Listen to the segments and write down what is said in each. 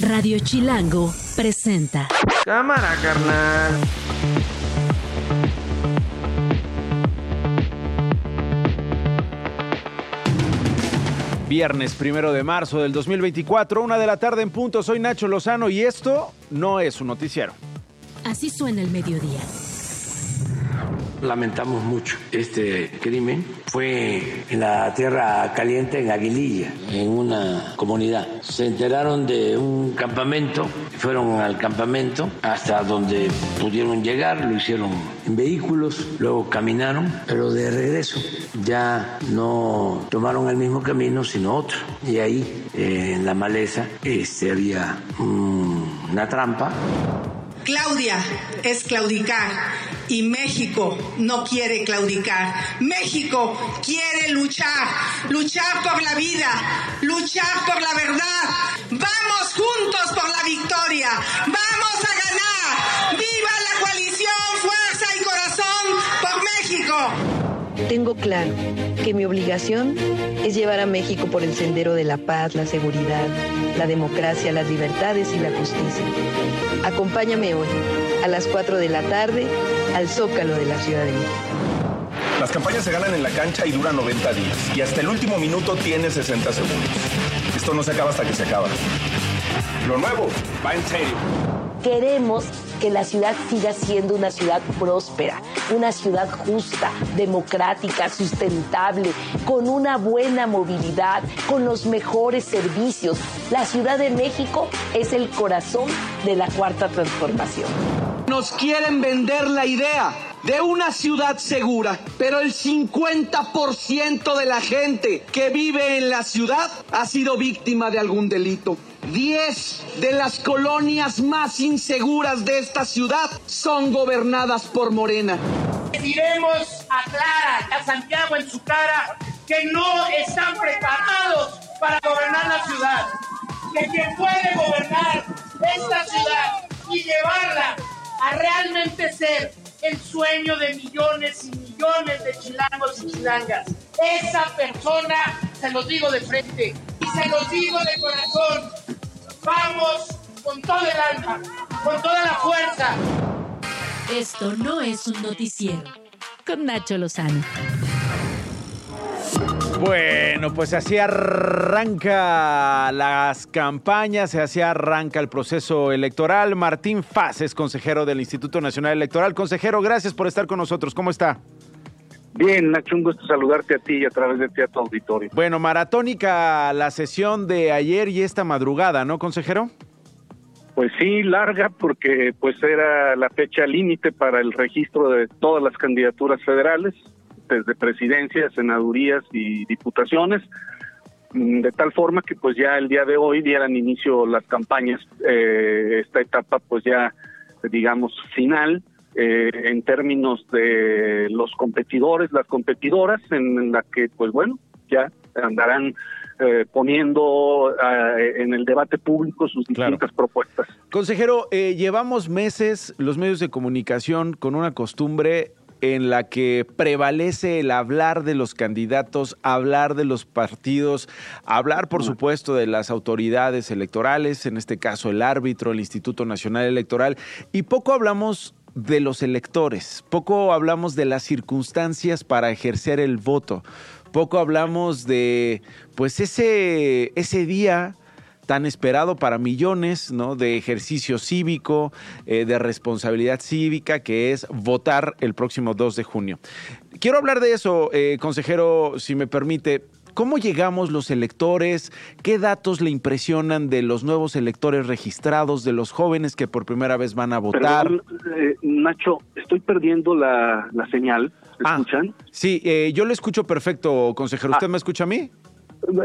Radio Chilango presenta. Cámara, carnal. Viernes primero de marzo del 2024, una de la tarde en punto. Soy Nacho Lozano y esto no es un noticiero. Así suena el mediodía. Lamentamos mucho este crimen. Fue en la tierra caliente, en Aguililla, en una comunidad. Se enteraron de un campamento, fueron al campamento hasta donde pudieron llegar, lo hicieron en vehículos, luego caminaron, pero de regreso ya no tomaron el mismo camino, sino otro. Y ahí, eh, en la maleza, este, había un- una trampa. Claudia es claudicar y México no quiere claudicar. México quiere luchar, luchar por la vida, luchar por la verdad. Vamos juntos por la victoria, vamos a ganar. ¡Viva la coalición, fuerza y corazón por México! Tengo claro que mi obligación es llevar a México por el sendero de la paz, la seguridad, la democracia, las libertades y la justicia. Acompáñame hoy, a las 4 de la tarde, al Zócalo de la Ciudad de México. Las campañas se ganan en la cancha y duran 90 días. Y hasta el último minuto tiene 60 segundos. Esto no se acaba hasta que se acaba. Lo nuevo va en serio. Queremos que la ciudad siga siendo una ciudad próspera, una ciudad justa, democrática, sustentable, con una buena movilidad, con los mejores servicios. La Ciudad de México es el corazón de la cuarta transformación. Nos quieren vender la idea de una ciudad segura, pero el 50% de la gente que vive en la ciudad ha sido víctima de algún delito. 10 de las colonias más inseguras de esta ciudad son gobernadas por Morena. diremos a Clara a Santiago en su cara que no están preparados para gobernar la ciudad. Que quien puede gobernar esta ciudad y llevarla a realmente ser el sueño de millones y millones de chilangos y chilangas. Esa persona, se los digo de frente y se los digo de corazón, vamos con todo el alma, con toda la fuerza. Esto no es un noticiero. Con Nacho Lozano. Bueno, pues así arranca las campañas, así arranca el proceso electoral. Martín Faz es consejero del Instituto Nacional Electoral. Consejero, gracias por estar con nosotros. ¿Cómo está? Bien, Nacho, un gusto saludarte a ti y a través de ti a tu auditorio. Bueno, maratónica la sesión de ayer y esta madrugada, ¿no, consejero? Pues sí, larga porque pues era la fecha límite para el registro de todas las candidaturas federales, desde presidencias, senadurías y diputaciones, mm, de tal forma que pues ya el día de hoy dieran inicio las campañas, eh, esta etapa pues ya digamos final eh, en términos de los competidores, las competidoras, en la que pues bueno, ya andarán eh, poniendo eh, en el debate público sus distintas propuestas. Consejero, eh, llevamos meses los medios de comunicación con una costumbre en la que prevalece el hablar de los candidatos, hablar de los partidos, hablar, por supuesto, de las autoridades electorales, en este caso el árbitro, el Instituto Nacional Electoral, y poco hablamos de los electores, poco hablamos de las circunstancias para ejercer el voto, poco hablamos de, pues, ese, ese día tan esperado para millones, ¿no? De ejercicio cívico, eh, de responsabilidad cívica, que es votar el próximo 2 de junio. Quiero hablar de eso, eh, consejero, si me permite. ¿Cómo llegamos los electores? ¿Qué datos le impresionan de los nuevos electores registrados, de los jóvenes que por primera vez van a votar? Perdón, eh, Nacho, estoy perdiendo la, la señal. ¿Me escuchan? Sí, eh, yo le escucho perfecto, consejero. ¿Usted me escucha a mí?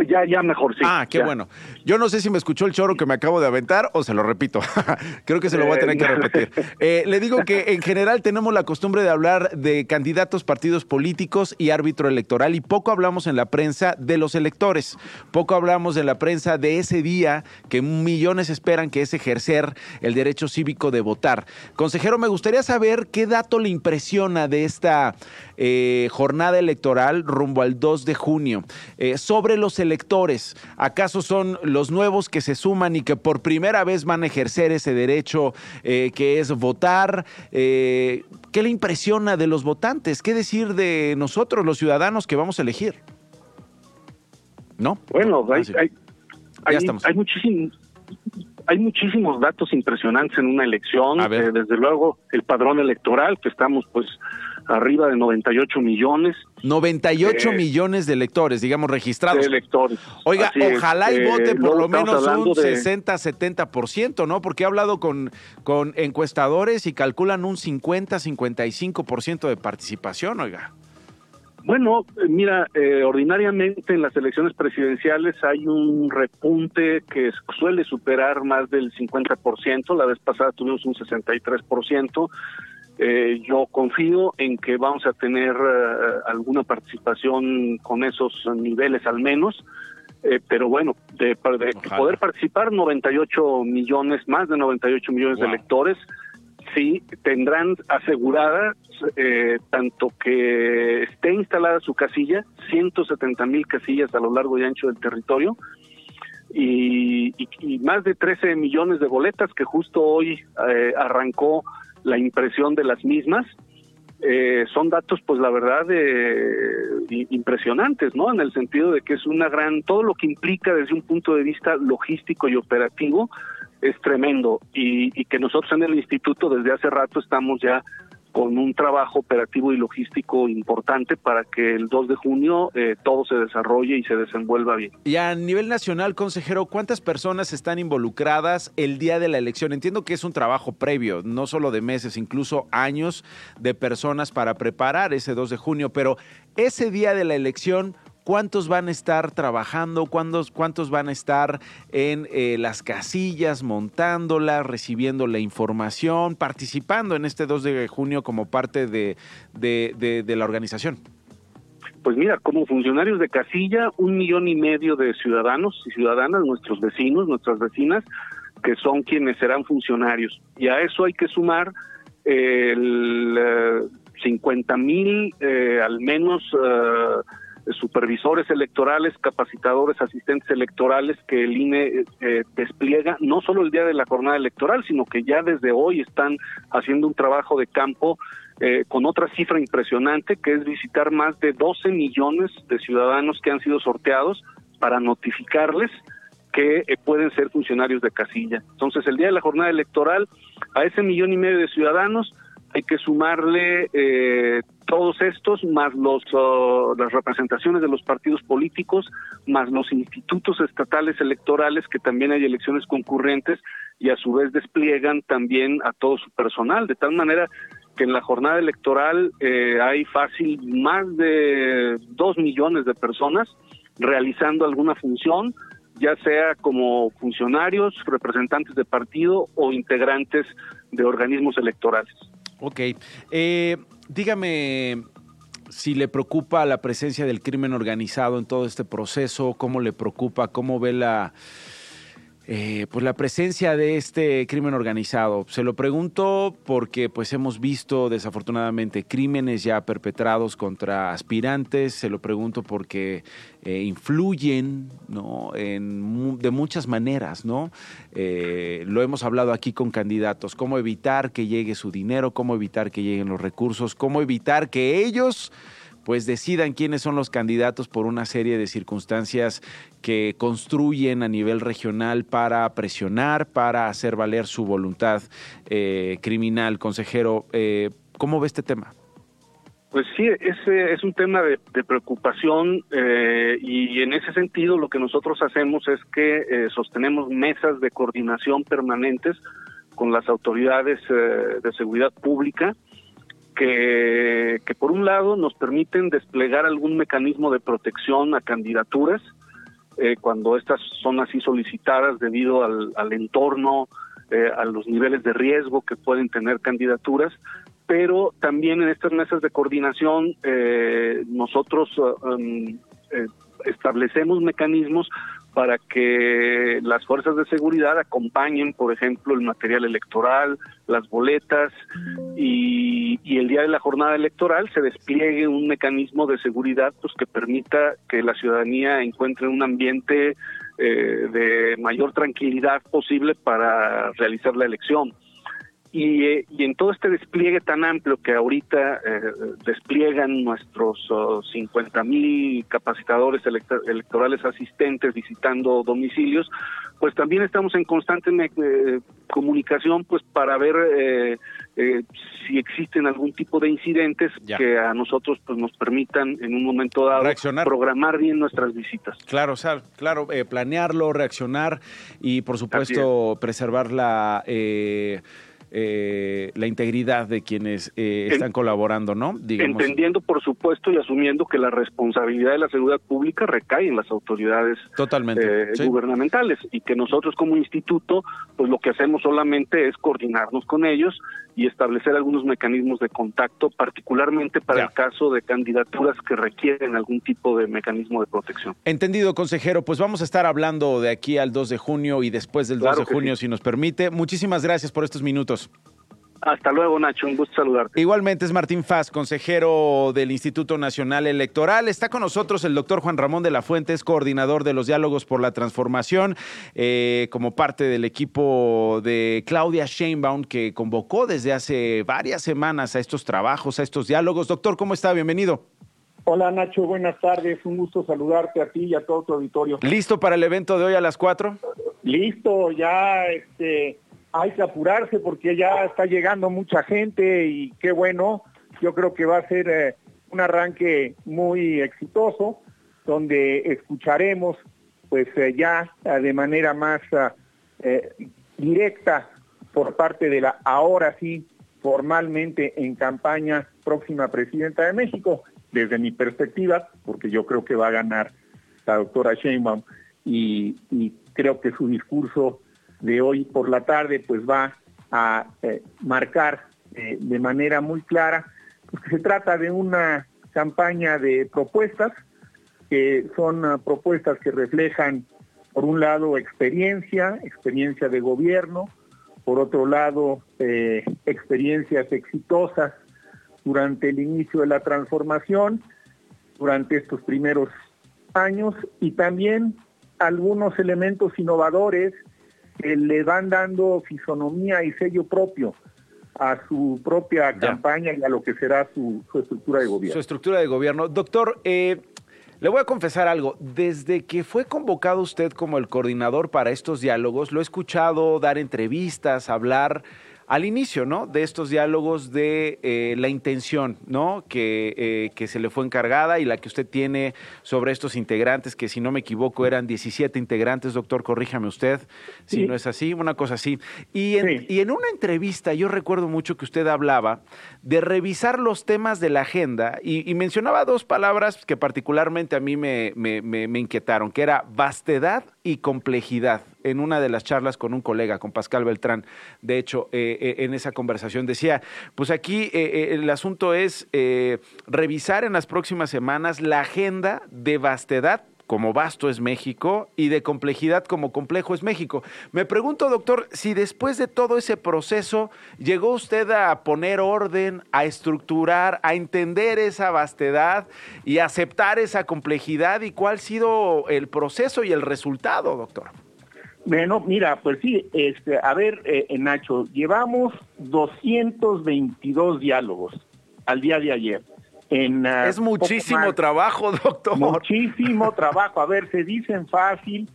Ya, ya mejor, sí. Ah, qué ya. bueno. Yo no sé si me escuchó el choro que me acabo de aventar o se lo repito. Creo que se lo voy a tener que Eh, repetir. Eh, le digo que en general tenemos la costumbre de hablar de candidatos, partidos políticos y árbitro electoral y poco hablamos en la prensa de los electores. Poco hablamos en la prensa de ese día que millones esperan que es ejercer el derecho cívico de votar. Consejero, me gustaría saber qué dato le impresiona de esta eh, jornada electoral rumbo al 2 de junio eh, sobre los los electores? ¿Acaso son los nuevos que se suman y que por primera vez van a ejercer ese derecho eh, que es votar? Eh, ¿Qué le impresiona de los votantes? ¿Qué decir de nosotros, los ciudadanos que vamos a elegir? ¿No? Bueno, hay, hay, hay, hay muchísimos hay muchísimos datos impresionantes en una elección. Eh, desde luego, el padrón electoral, que estamos pues arriba de 98 millones. 98 eh, millones de electores, digamos, registrados. De electores. Oiga, ojalá y vote por lo menos un 60-70%, ¿no? Porque he hablado con, con encuestadores y calculan un 50-55% de participación, oiga. Bueno, eh, mira, eh, ordinariamente en las elecciones presidenciales hay un repunte que suele superar más del 50%, la vez pasada tuvimos un 63%. Eh, yo confío en que vamos a tener eh, alguna participación con esos niveles al menos, pero bueno, de, poder participar 98 millones, más de 98 millones de electores, sí tendrán asegurada eh, tanto que esté instalada su casilla, 170 mil casillas a lo largo y ancho del territorio, y, más de 13 millones de boletas que justo hoy eh, arrancó la impresión de las mismas. Eh, son datos, pues la verdad, impresionantes, ¿no? En el sentido de que es una gran, todo lo que implica desde un punto de vista logístico y operativo, es tremendo y, que nosotros en el instituto desde hace rato estamos ya con un trabajo operativo y logístico importante para que el 2 de junio eh, todo se desarrolle y se desenvuelva bien. Y a nivel nacional, consejero, ¿cuántas personas están involucradas el día de la elección? Entiendo que es un trabajo previo, no solo de meses, incluso años de personas para preparar ese 2 de junio, pero ese día de la elección, cuántos van a estar trabajando, cuántos, cuántos van a estar en eh, las casillas, montándolas, recibiendo la información, participando en este 2 de junio como parte de, la organización. Pues mira, como funcionarios de casilla, un millón y medio de ciudadanos y ciudadanas, nuestros vecinos, nuestras vecinas, que son quienes serán funcionarios. Y a eso hay que sumar el 50 eh, mil, eh, al menos, supervisores electorales, capacitadores, asistentes electorales que el INE eh, despliega no solo el día de la jornada electoral, sino que ya desde hoy están haciendo un trabajo de campo eh, con otra cifra impresionante, que es visitar más de 12 millones de ciudadanos que han sido sorteados para notificarles que eh, pueden ser funcionarios de casilla. Entonces, el día de la jornada electoral, a ese millón y medio de ciudadanos, hay que sumarle eh, todos estos, más los, oh, las representaciones de los partidos políticos, más los institutos estatales electorales, que también hay elecciones concurrentes y a su vez despliegan también a todo su personal, de tal manera que en la jornada electoral eh, hay fácil más de dos millones de personas realizando alguna función, ya sea como funcionarios, representantes de partido o integrantes de organismos electorales. Ok. Eh, dígame si le preocupa la presencia del crimen organizado en todo este proceso, cómo le preocupa, cómo ve la eh, pues la presencia de este crimen organizado. Se lo pregunto porque pues hemos visto desafortunadamente crímenes ya perpetrados contra aspirantes. Se lo pregunto porque eh, influyen ¿no? en, de muchas maneras. ¿no? Eh, lo hemos hablado aquí con candidatos. Cómo evitar que llegue su dinero, cómo evitar que lleguen los recursos, cómo evitar que ellos pues decidan quiénes son los candidatos por una serie de circunstancias que construyen a nivel regional para presionar, para hacer valer su voluntad eh, criminal. Consejero, eh, ¿cómo ve este tema? Pues sí, ese es un tema de, preocupación eh, y en ese sentido lo que nosotros hacemos es que sostenemos mesas de coordinación permanentes con las autoridades de seguridad pública que, por un lado nos permiten desplegar algún mecanismo de protección a candidaturas eh, cuando estas son así solicitadas debido al, entorno, eh, a los niveles de riesgo que pueden tener candidaturas, pero también en estas mesas de coordinación eh, nosotros um, establecemos mecanismos para que las fuerzas de seguridad acompañen, por ejemplo, el material electoral, las boletas y, el día de la jornada electoral se despliegue un mecanismo de seguridad pues que permita que la ciudadanía encuentre un ambiente eh, de mayor tranquilidad posible para realizar la elección. Y, y, en todo este despliegue tan amplio que ahorita eh, despliegan nuestros 50 mil capacitadores electorales asistentes visitando domicilios, pues también estamos en constante eh, comunicación pues para ver eh, si existen algún tipo de incidentes que a nosotros pues nos permitan en un momento dado programar bien nuestras visitas. Claro, o claro, planearlo, reaccionar y por supuesto preservar la eh, la integridad de quienes eh, están colaborando, ¿no? Entendiendo, por supuesto, y asumiendo que la responsabilidad de la seguridad pública recae en las autoridades Totalmente, eh, gubernamentales y que nosotros como instituto, pues lo que hacemos solamente es coordinarnos con ellos y establecer algunos mecanismos de contacto, particularmente para el caso de candidaturas que requieren algún tipo de mecanismo de protección. Entendido, consejero. Pues vamos a estar hablando de aquí al 2 de junio y después del 2 de junio, si nos permite. Muchísimas gracias por estos minutos. Hasta luego, Nacho. Un gusto saludarte. Igualmente es Martín Faz, consejero del Instituto Nacional Electoral. Está con nosotros el doctor Juan Ramón de la Fuente, es coordinador de los diálogos por la transformación, eh, como parte del equipo de Claudia Sheinbaum, que convocó desde hace varias semanas a estos trabajos, a estos diálogos. Doctor, ¿cómo está? Bienvenido. Hola Nacho, buenas tardes. Un gusto saludarte a ti y a todo tu auditorio. ¿Listo para el evento de hoy a las cuatro? Listo, ya este hay que apurarse porque ya está llegando mucha gente y qué bueno, yo creo que va a ser eh, un arranque muy exitoso donde escucharemos pues eh, ya eh, de manera más directa por parte de la ahora sí formalmente en campaña próxima presidenta de México, desde mi perspectiva, porque yo creo que va a ganar la doctora Sheinbaum y creo que su discurso de hoy por la tarde pues va a eh, marcar eh, de manera muy clara pues, que se trata de una campaña de propuestas que son uh, propuestas que reflejan por un lado experiencia, experiencia de gobierno, por otro lado eh, experiencias exitosas durante el inicio de la transformación, durante estos primeros años y también algunos elementos innovadores que le van dando fisonomía y sello propio a su propia campaña y a lo que será su, estructura de gobierno. Su estructura de gobierno. Doctor, eh, le voy a confesar algo. Desde que fue convocado usted como el coordinador para estos diálogos, lo he escuchado dar entrevistas, hablar al inicio, ¿no? De estos diálogos de eh, la intención, ¿no? Que, eh, que, se le fue encargada y la que usted tiene sobre estos integrantes, que si no me equivoco eran 17 integrantes, doctor, corríjame usted, si no es así, una cosa así. Y en, y en una entrevista yo recuerdo mucho que usted hablaba de revisar los temas de la agenda y, mencionaba dos palabras que particularmente a mí me, me, me inquietaron, que era vastedad y complejidad en una de las charlas con un colega, con Pascal Beltrán. De hecho, eh, eh, en esa conversación decía, pues aquí eh, el asunto es revisar en las próximas semanas la agenda de vastedad como vasto es México y de complejidad como complejo es México. Me pregunto, doctor, si después de todo ese proceso llegó usted a poner orden, a estructurar, a entender esa vastedad y aceptar esa complejidad y cuál ha sido el proceso y el resultado, doctor. Bueno, mira, pues sí, este, a ver, eh, Nacho, llevamos 222 diálogos al día de ayer. En, ah, es muchísimo trabajo, doctor. Muchísimo trabajo. A ver, se dicen fácil.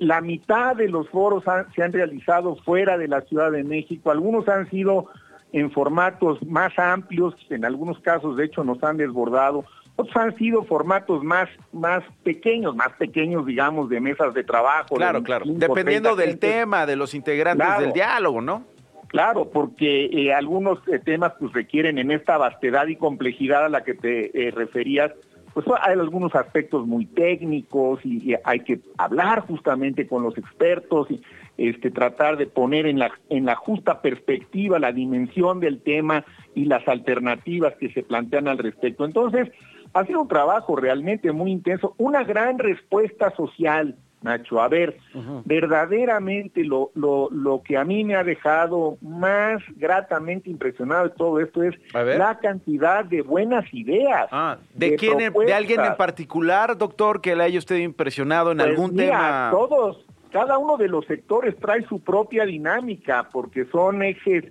la mitad de los foros se han realizado fuera de la Ciudad de México. Algunos han sido en formatos más amplios, en algunos casos de hecho nos han desbordado. Otros han sido formatos más, más pequeños, más pequeños, digamos, de mesas de trabajo. Claro, claro. Dependiendo del tema, de los integrantes del diálogo, ¿no? Claro, porque eh, algunos eh, temas pues requieren en esta vastedad y complejidad a la que te eh, referías, pues hay algunos aspectos muy técnicos y, y, hay que hablar justamente con los expertos y este, tratar de poner en la, en la justa perspectiva la dimensión del tema y las alternativas que se plantean al respecto. Entonces, ha sido un trabajo realmente muy intenso, una gran respuesta social Nacho. A ver, verdaderamente lo, lo, lo que a mí me ha dejado más gratamente impresionado de todo esto es la cantidad de buenas ideas. Ah, ¿de, quién? ¿De alguien en particular, doctor, que le haya usted impresionado en Pues algún mira, tema? Todos, cada uno de los sectores trae su propia dinámica, porque son ejes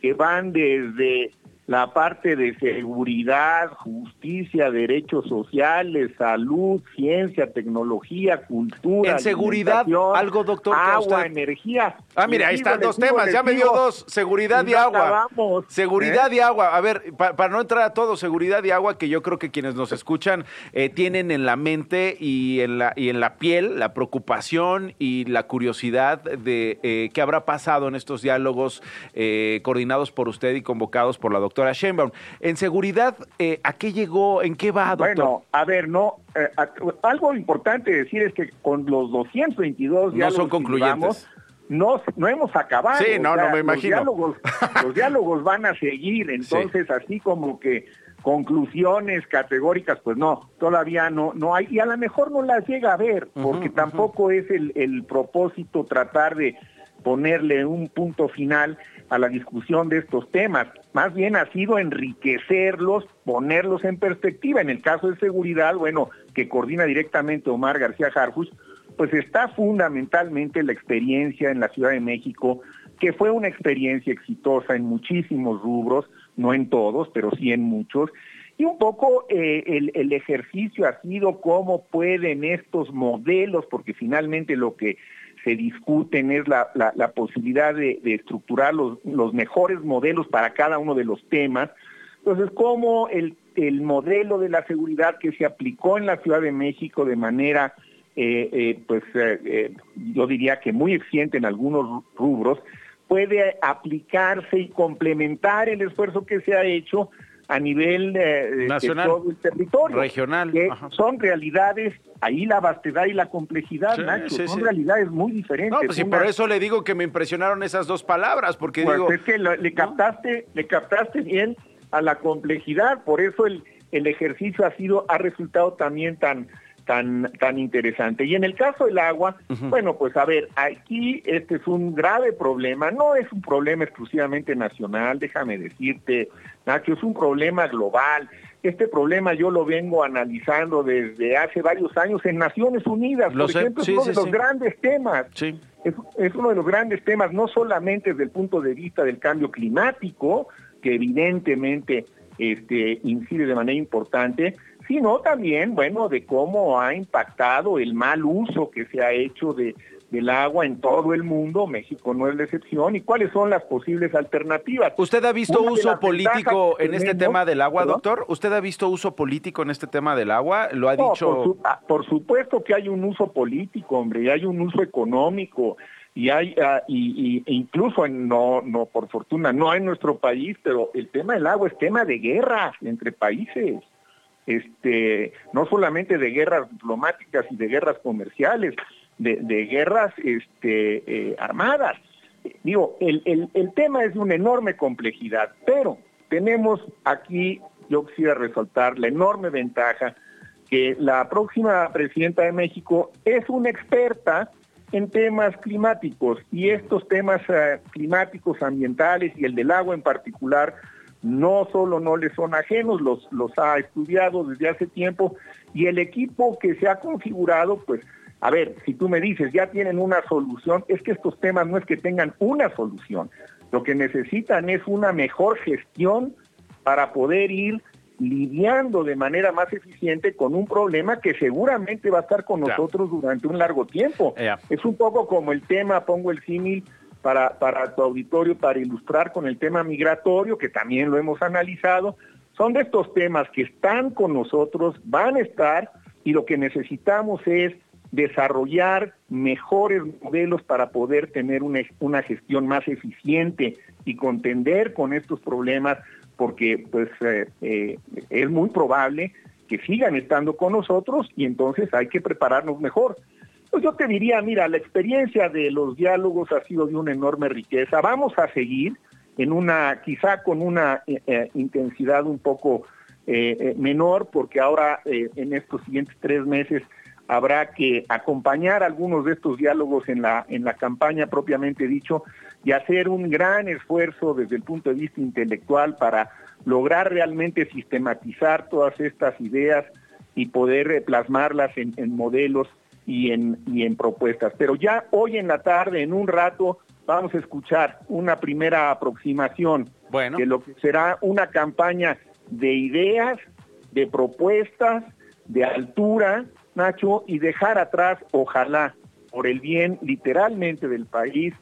que van desde la parte de seguridad, justicia, derechos sociales, salud, ciencia, tecnología, cultura. En seguridad, algo, doctor, Agua, usted- energía. Ah, mira, ahí están dos temas, ya me dio dos, seguridad y, no agua. acabamos, Seguridad ¿eh? y agua. A ver, pa- para no entrar a todo, seguridad y agua, que yo creo que quienes nos escuchan eh, tienen en la mente y en la, y en la piel la preocupación y la curiosidad de eh, qué habrá pasado en estos diálogos eh, coordinados por usted y convocados por la doctora Sheinbaum. En seguridad, eh, ¿a qué llegó? ¿En qué va, doctor? Bueno, a ver, no, eh, a- algo importante decir es que con los 222 No diálogos son concluyentes. no, no hemos acabado. Sí, no, o sea, no me imagino. Los diálogos, los diálogos van a seguir, entonces así como que conclusiones categóricas, pues no, todavía no, no hay, y a lo mejor no las llega a ver, porque tampoco es el, el propósito tratar de ponerle un punto final a la discusión de estos temas. Más bien ha sido enriquecerlos, ponerlos en perspectiva. En el caso de seguridad, bueno, que coordina directamente Omar García Harfuch, pues está fundamentalmente la experiencia en la Ciudad de México, que fue una experiencia exitosa en muchísimos rubros, no en todos, pero sí en muchos. Y un poco eh, el ejercicio ha sido cómo pueden estos modelos, porque finalmente lo que se discuten es la, la- posibilidad de, de estructurar los, los mejores modelos para cada uno de los temas. Entonces, cómo el, el modelo de la seguridad que se aplicó en la Ciudad de México de manera, eh, eh, pues eh, yo diría que muy eficiente en algunos rubros, puede aplicarse y complementar el esfuerzo que se ha hecho a nivel eh, de Nacional. todo el territorio. Regional, Que son realidades, ahí la vastedad y la complejidad, Sí, Nacho, sí, son sí. realidades muy diferentes. No, pues Una- por eso le digo que me impresionaron esas dos palabras, porque pues digo... es que lo- le captaste, le captaste bien a la complejidad, por eso el, el ejercicio ha sido, ha resultado también tan, tan, tan interesante. Y en el caso del agua, bueno, pues a ver, aquí este es un grave problema, no es un problema exclusivamente nacional, déjame decirte, Nacho, es un problema global. Este problema yo lo vengo analizando desde hace varios años en Naciones Unidas, Lo por sé, ejemplo, sí, es uno sí, de los sí. grandes temas. Es, es uno de los grandes temas, no solamente desde el punto de vista del cambio climático, que evidentemente este, incide de manera importante, sino también, bueno, de cómo ha impactado el mal uso que se ha hecho de, del agua en todo el mundo, México no es la excepción, y cuáles son las posibles alternativas. ¿Usted ha visto Una uso político en este tema del agua, doctor? ¿Usted ha visto uso político en este tema del agua? ¿Lo ha No, dicho? Por, su- ah, por supuesto que hay un uso político, hombre, y hay un uso económico, y hay, ah, y, y- e incluso, en, no, no, por fortuna, no en nuestro país, pero el tema del agua es tema de guerras entre países. Este, no solamente de guerras diplomáticas y de guerras comerciales, de, guerras este, eh, armadas. Digo, el tema es de una enorme complejidad, pero tenemos aquí, yo quisiera resaltar la enorme ventaja que la próxima presidenta de México es una experta en temas climáticos y estos temas eh, climáticos ambientales y el del agua en particular no solo no le son ajenos, los, los ha estudiado desde hace tiempo y el equipo que se ha configurado, pues, a ver, si tú me dices, ya tienen una solución, es que estos temas no es que tengan una solución, lo que necesitan es una mejor gestión para poder ir lidiando de manera más eficiente con un problema que seguramente va a estar con nosotros durante un largo tiempo. Es un poco como el tema, pongo el símil para, tu auditorio, para ilustrar con el tema migratorio, que también lo hemos analizado. Son de estos temas que están con nosotros, van a estar, y lo que necesitamos es desarrollar mejores modelos para poder tener una, una gestión más eficiente y contender con estos problemas porque pues eh, eh, es muy probable que sigan estando con nosotros y entonces hay que prepararnos mejor. Pues yo te diría, mira, la experiencia de los diálogos ha sido de una enorme riqueza. Vamos a seguir en una, quizá con una eh, eh, intensidad un poco eh, menor, porque ahora en estos siguientes tres meses habrá que acompañar algunos de estos diálogos en la, en la campaña propiamente dicho y hacer un gran esfuerzo desde el punto de vista intelectual para lograr realmente sistematizar todas estas ideas y poder plasmarlas en, modelos y en, y en propuestas. Pero ya hoy en la tarde, en un rato, vamos a escuchar una primera aproximación de lo que será una campaña de ideas, de propuestas, de altura, Nacho, y dejar atrás, ojalá, por el bien literalmente del país,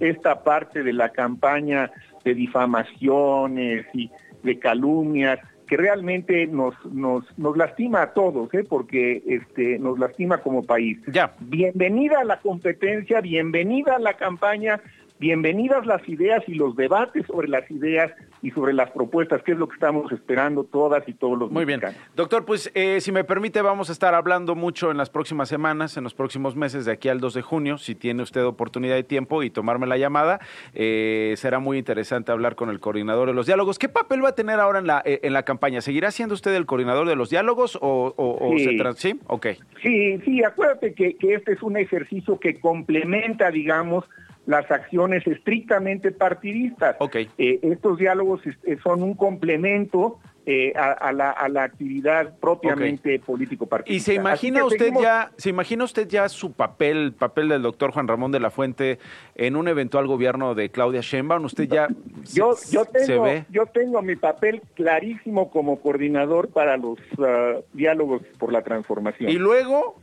esta parte de la campaña de difamaciones y de calumnias que realmente nos, nos, nos lastima a todos, ¿eh? porque este, nos lastima como país. Ya. Bienvenida a la competencia, bienvenida a la campaña, bienvenidas las ideas y los debates sobre las ideas y sobre las propuestas, que es lo que estamos esperando todas y todos los Muy bien. Doctor, pues eh, si me permite, vamos a estar hablando mucho en las próximas semanas, en los próximos meses, de aquí al 2 de junio, si tiene usted oportunidad y tiempo y tomarme la llamada. Eh, será muy interesante hablar con el coordinador de los diálogos. ¿Qué papel va a tener ahora en la, eh, en la campaña? ¿Seguirá siendo usted el coordinador de los diálogos o, sí. se trans ¿Sí? Ok. Sí, sí, acuérdate que, que este es un ejercicio que complementa, digamos, las acciones estrictamente partidistas. Okay. Eh, estos diálogos eh, son un complemento eh, a, la, a, la, actividad propiamente político partidista. ¿Y se imagina usted ya, se imagina usted ya su papel, el papel del doctor Juan Ramón de la Fuente en un eventual gobierno de Claudia Sheinbaum? ¿Usted ya yo, se, yo tengo, se ve? Yo tengo mi papel clarísimo como coordinador para los uh, diálogos por la transformación. ¿Y luego?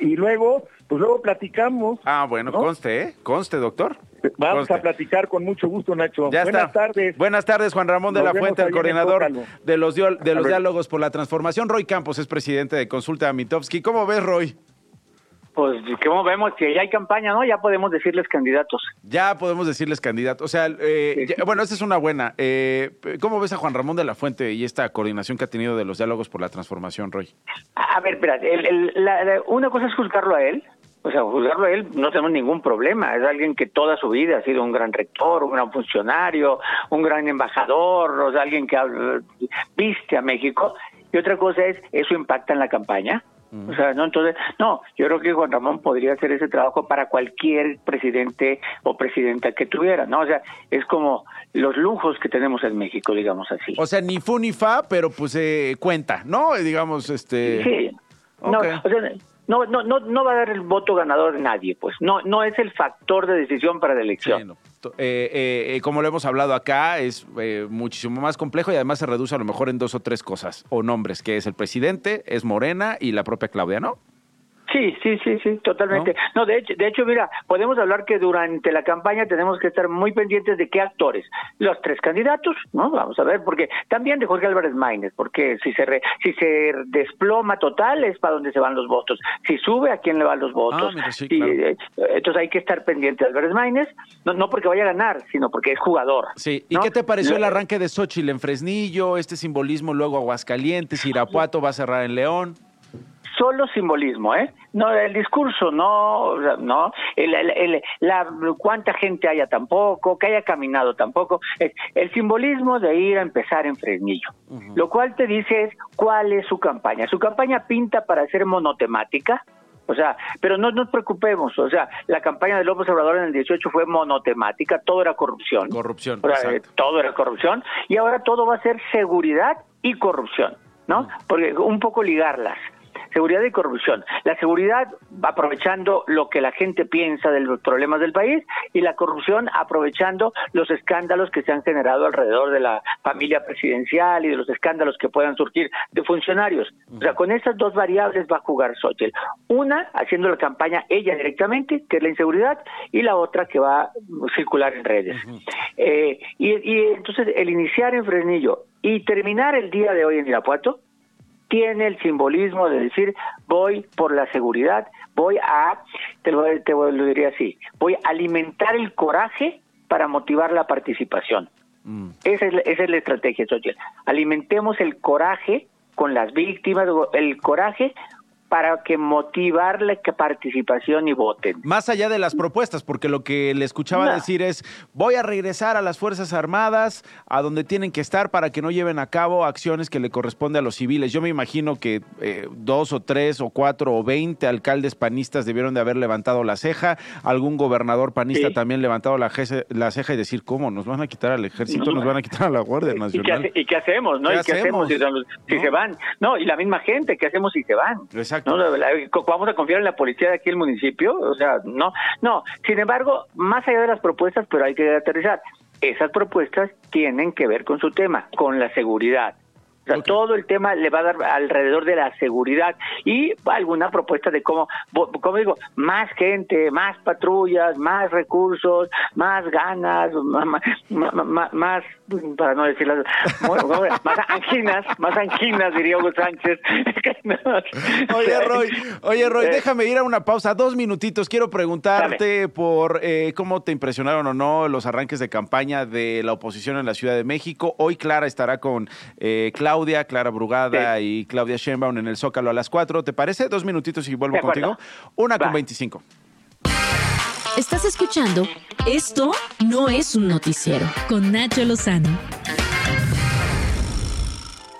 Y luego, pues luego platicamos. Ah, bueno, ¿no? conste, ¿eh? Conste, doctor. Vamos conste. a platicar con mucho gusto, Nacho. Ya Buenas está. tardes. Buenas tardes, Juan Ramón de Nos la Fuente, el coordinador de los, de los diálogos por la transformación. Roy Campos es presidente de Consulta Mitofsky. ¿Cómo ves, Roy? Pues, como vemos que ya hay campaña, ¿no? Ya podemos decirles candidatos. Ya podemos decirles candidato. O sea, eh, ya- bueno, esta es una buena. Eh, ¿Cómo ves a Juan Ramón de la Fuente y esta coordinación que ha tenido de los diálogos por la transformación, Roy? A a ver, espera, el- el- la- la- una cosa es juzgarlo a él, o sea, juzgarlo a él no tenemos ningún problema, es alguien que toda su vida ha sido un gran rector, un gran funcionario, un gran embajador, o sea, alguien que habla- viste a México, y otra cosa es, ¿eso impacta en la campaña? O sea, no, entonces, no, yo creo que Juan Ramón podría hacer ese trabajo para cualquier presidente o presidenta que tuviera, ¿no? O sea, es como los lujos que tenemos en México, digamos así. O sea, ni fu ni fa, pero pues eh, cuenta, ¿no? Digamos, este... Sí. No, o sea, no, no, no, no va a dar el voto ganador nadie, pues. No, no es el factor de decisión para la elección. Eh, eh, eh, como lo hemos hablado acá, es eh, muchísimo más complejo y además se reduce a lo mejor en dos o tres cosas o nombres, que es el presidente, es Morena y la propia Claudia, ¿no? Sí, sí, sí, sí, totalmente. No, de hecho, de hecho, mira, podemos hablar que durante la campaña tenemos que estar muy pendientes de qué actores, los tres candidatos, ¿no? Vamos a ver, porque también de Jorge Álvarez Maínez, porque si se re- si se desploma total es para donde se van los votos, si sube a quién le van los votos. Ah, mira, sí, claro. eh, entonces hay que estar pendiente de Álvarez Maínez, no, no porque vaya a ganar, sino porque es jugador. Sí. ¿Y ¿no? qué te pareció el arranque de Xochitl en Fresnillo, este simbolismo luego Aguascalientes, Irapuato va a cerrar en León? Solo simbolismo, ¿eh? No, el discurso, no, no, el, el- el- la, cuánta gente haya tampoco, que haya caminado tampoco, el simbolismo de ir a empezar en Fresnillo. Lo cual te dice es cuál es su campaña. Su campaña pinta para ser monotemática, o sea, pero no nos preocupemos, o sea, la campaña de López Obrador en el 18 fue monotemática, todo era corrupción. Corrupción, O sea, exacto. todo era corrupción y ahora todo va a ser seguridad y corrupción, ¿no? Porque un poco ligarlas. Seguridad y corrupción. La seguridad aprovechando lo que la gente piensa de los problemas del país y la corrupción aprovechando los escándalos que se han generado alrededor de la familia presidencial y de los escándalos que puedan surgir de funcionarios. O sea, con esas dos variables va a jugar Xochitl. Una, haciendo la campaña ella directamente, que es la inseguridad, y la otra que va a circular en redes. Eh, y, y entonces el iniciar en Fresnillo y terminar el día de hoy en Irapuato tiene el simbolismo de decir voy por la seguridad, voy a, te lo, te lo diría así, voy a alimentar el coraje para motivar la participación. Esa es, la- esa es la estrategia, Xochitl. Alimentemos el coraje con las víctimas, el coraje para que motivarle que participación y voten. Más allá de las propuestas, porque lo que le escuchaba decir es, voy a regresar a las Fuerzas Armadas, a donde tienen que estar para que no lleven a cabo acciones que le corresponde a los civiles. Yo me imagino que eh, dos o tres o cuatro o veinte alcaldes panistas debieron de haber levantado la ceja, algún gobernador panista también levantado la, la, ceja y decir, ¿cómo? ¿Nos van a quitar al ejército? ¿Nos van a quitar a la Guardia Nacional? ¿Y qué, hacemos? ¿no? ¿Y qué hacemos si, se van? No, y la misma gente, ¿qué hacemos si se van? Exacto. ¿Vamos a confiar en la policía de aquí el municipio? O sea, no, no. Sin embargo, más allá de las propuestas, pero hay que aterrizar, esas propuestas tienen que ver con su tema, con la seguridad. O sea, todo el tema le va a dar alrededor de la seguridad y alguna propuesta de cómo, como digo, más gente, más patrullas, más recursos, más ganas, más, más para no decirlo, más anginas, más anginas, diría Hugo Sánchez. oye, Roy, oye, Roy, eh. déjame ir a una pausa, dos minutitos. Quiero preguntarte por eh, cómo te impresionaron o no los arranques de campaña de la oposición en la Ciudad de México. Hoy Clara estará con eh, Claudia, Clara Brugada y Claudia Sheinbaum en el Zócalo a las cuatro. ¿Te parece? Dos minutitos y vuelvo contigo. Una con veinticinco. Estás escuchando Esto no es un noticiero con Nacho Lozano.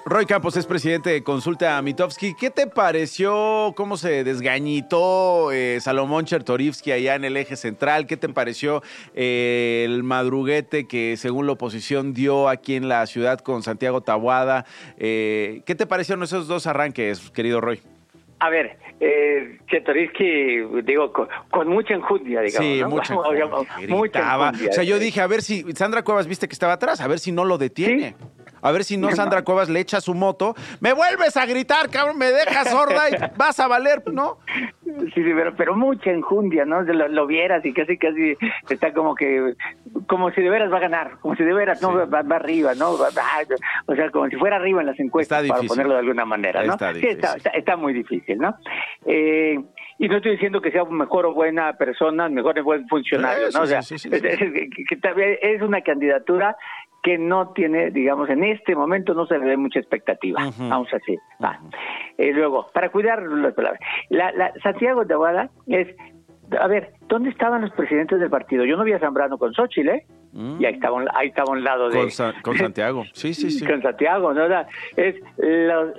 Roy Campos es presidente de Consulta Mitofsky. ¿Qué te pareció cómo se desgañitó eh, Salomón Chertorivsky allá en el eje central? ¿Qué te pareció eh, el madruguete que según la oposición dio aquí en la ciudad con Santiago Tabuada? Eh, ¿Qué te parecieron esos dos arranques, querido Roy? A ver, eh, digo, con, mucha enjundia, digamos. Sí, mucha, enjundia. O sea, yo dije, a ver si Sandra Cuevas viste que estaba atrás, a ver si no lo detiene. A ver si no Sandra Cuevas le echa su moto. Me vuelves a gritar, cabrón, me dejas sorda y vas a valer, ¿no? Sí, sí, pero, pero mucha enjundia, ¿no? Lo, lo, vieras y casi, casi está como que, como si de veras va a ganar, como si de veras no va, arriba, ¿no? o sea, como si fuera arriba en las encuestas, para ponerlo de alguna manera, ¿no? Está sí, está, está, muy difícil, ¿no? Eh, y no estoy diciendo que sea mejor o buena persona, mejor o buen funcionario, ¿no? O sea, es, es, una candidatura que no tiene, digamos, en este momento no se le ve mucha expectativa. Vamos así. Va. Eh, luego, para cuidar las palabras. La, la, Santiago de Aguada es, a ver, ¿dónde estaban los presidentes del partido? Yo no vi a Zambrano con Xochitl, ¿eh? Mm. Y ahí estaba, ahí estaba un lado de... Con, Santiago, sí, sí, sí. Con Santiago, ¿no? es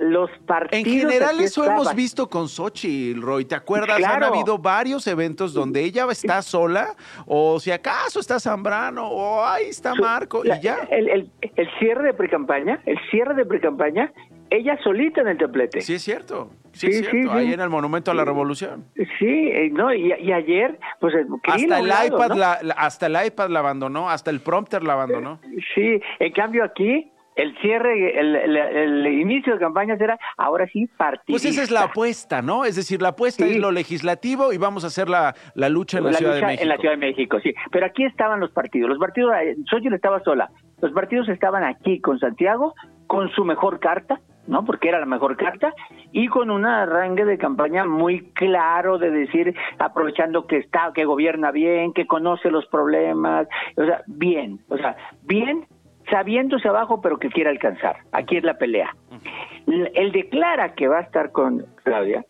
los, partidos... En general eso hemos visto con Xochitl, Roy, ¿te acuerdas? Han habido varios eventos donde ella está sola, o si acaso está Zambrano, o ahí está Marco, y ya. El, el, el cierre de pre-campaña, el cierre de pre-campaña ella solita en el templete. Sí, es cierto. Sí, es cierto. Ahí en el Monumento a la Revolución. Sí, eh, no, y, ayer, pues. Eh, hasta el, iPad la, hasta el iPad la abandonó, hasta el prompter la abandonó. Sí, en cambio aquí, el cierre, el, inicio de campaña será ahora sí partidista. Pues esa es la apuesta, ¿no? Es decir, la apuesta es lo legislativo y vamos a hacer la, la lucha en la, Ciudad de México. En la Ciudad de México, sí. Pero aquí estaban los partidos. Los partidos, eh, Xochitl estaba sola. Los partidos estaban aquí con Santiago, con su mejor carta, ¿no? Porque era la mejor carta y con un arranque de campaña muy claro de decir, aprovechando que está, que gobierna bien, que conoce los problemas, o sea, bien, o sea, bien sabiéndose abajo pero que quiere alcanzar. Aquí es la pelea. Él declara que va a estar con Claudia.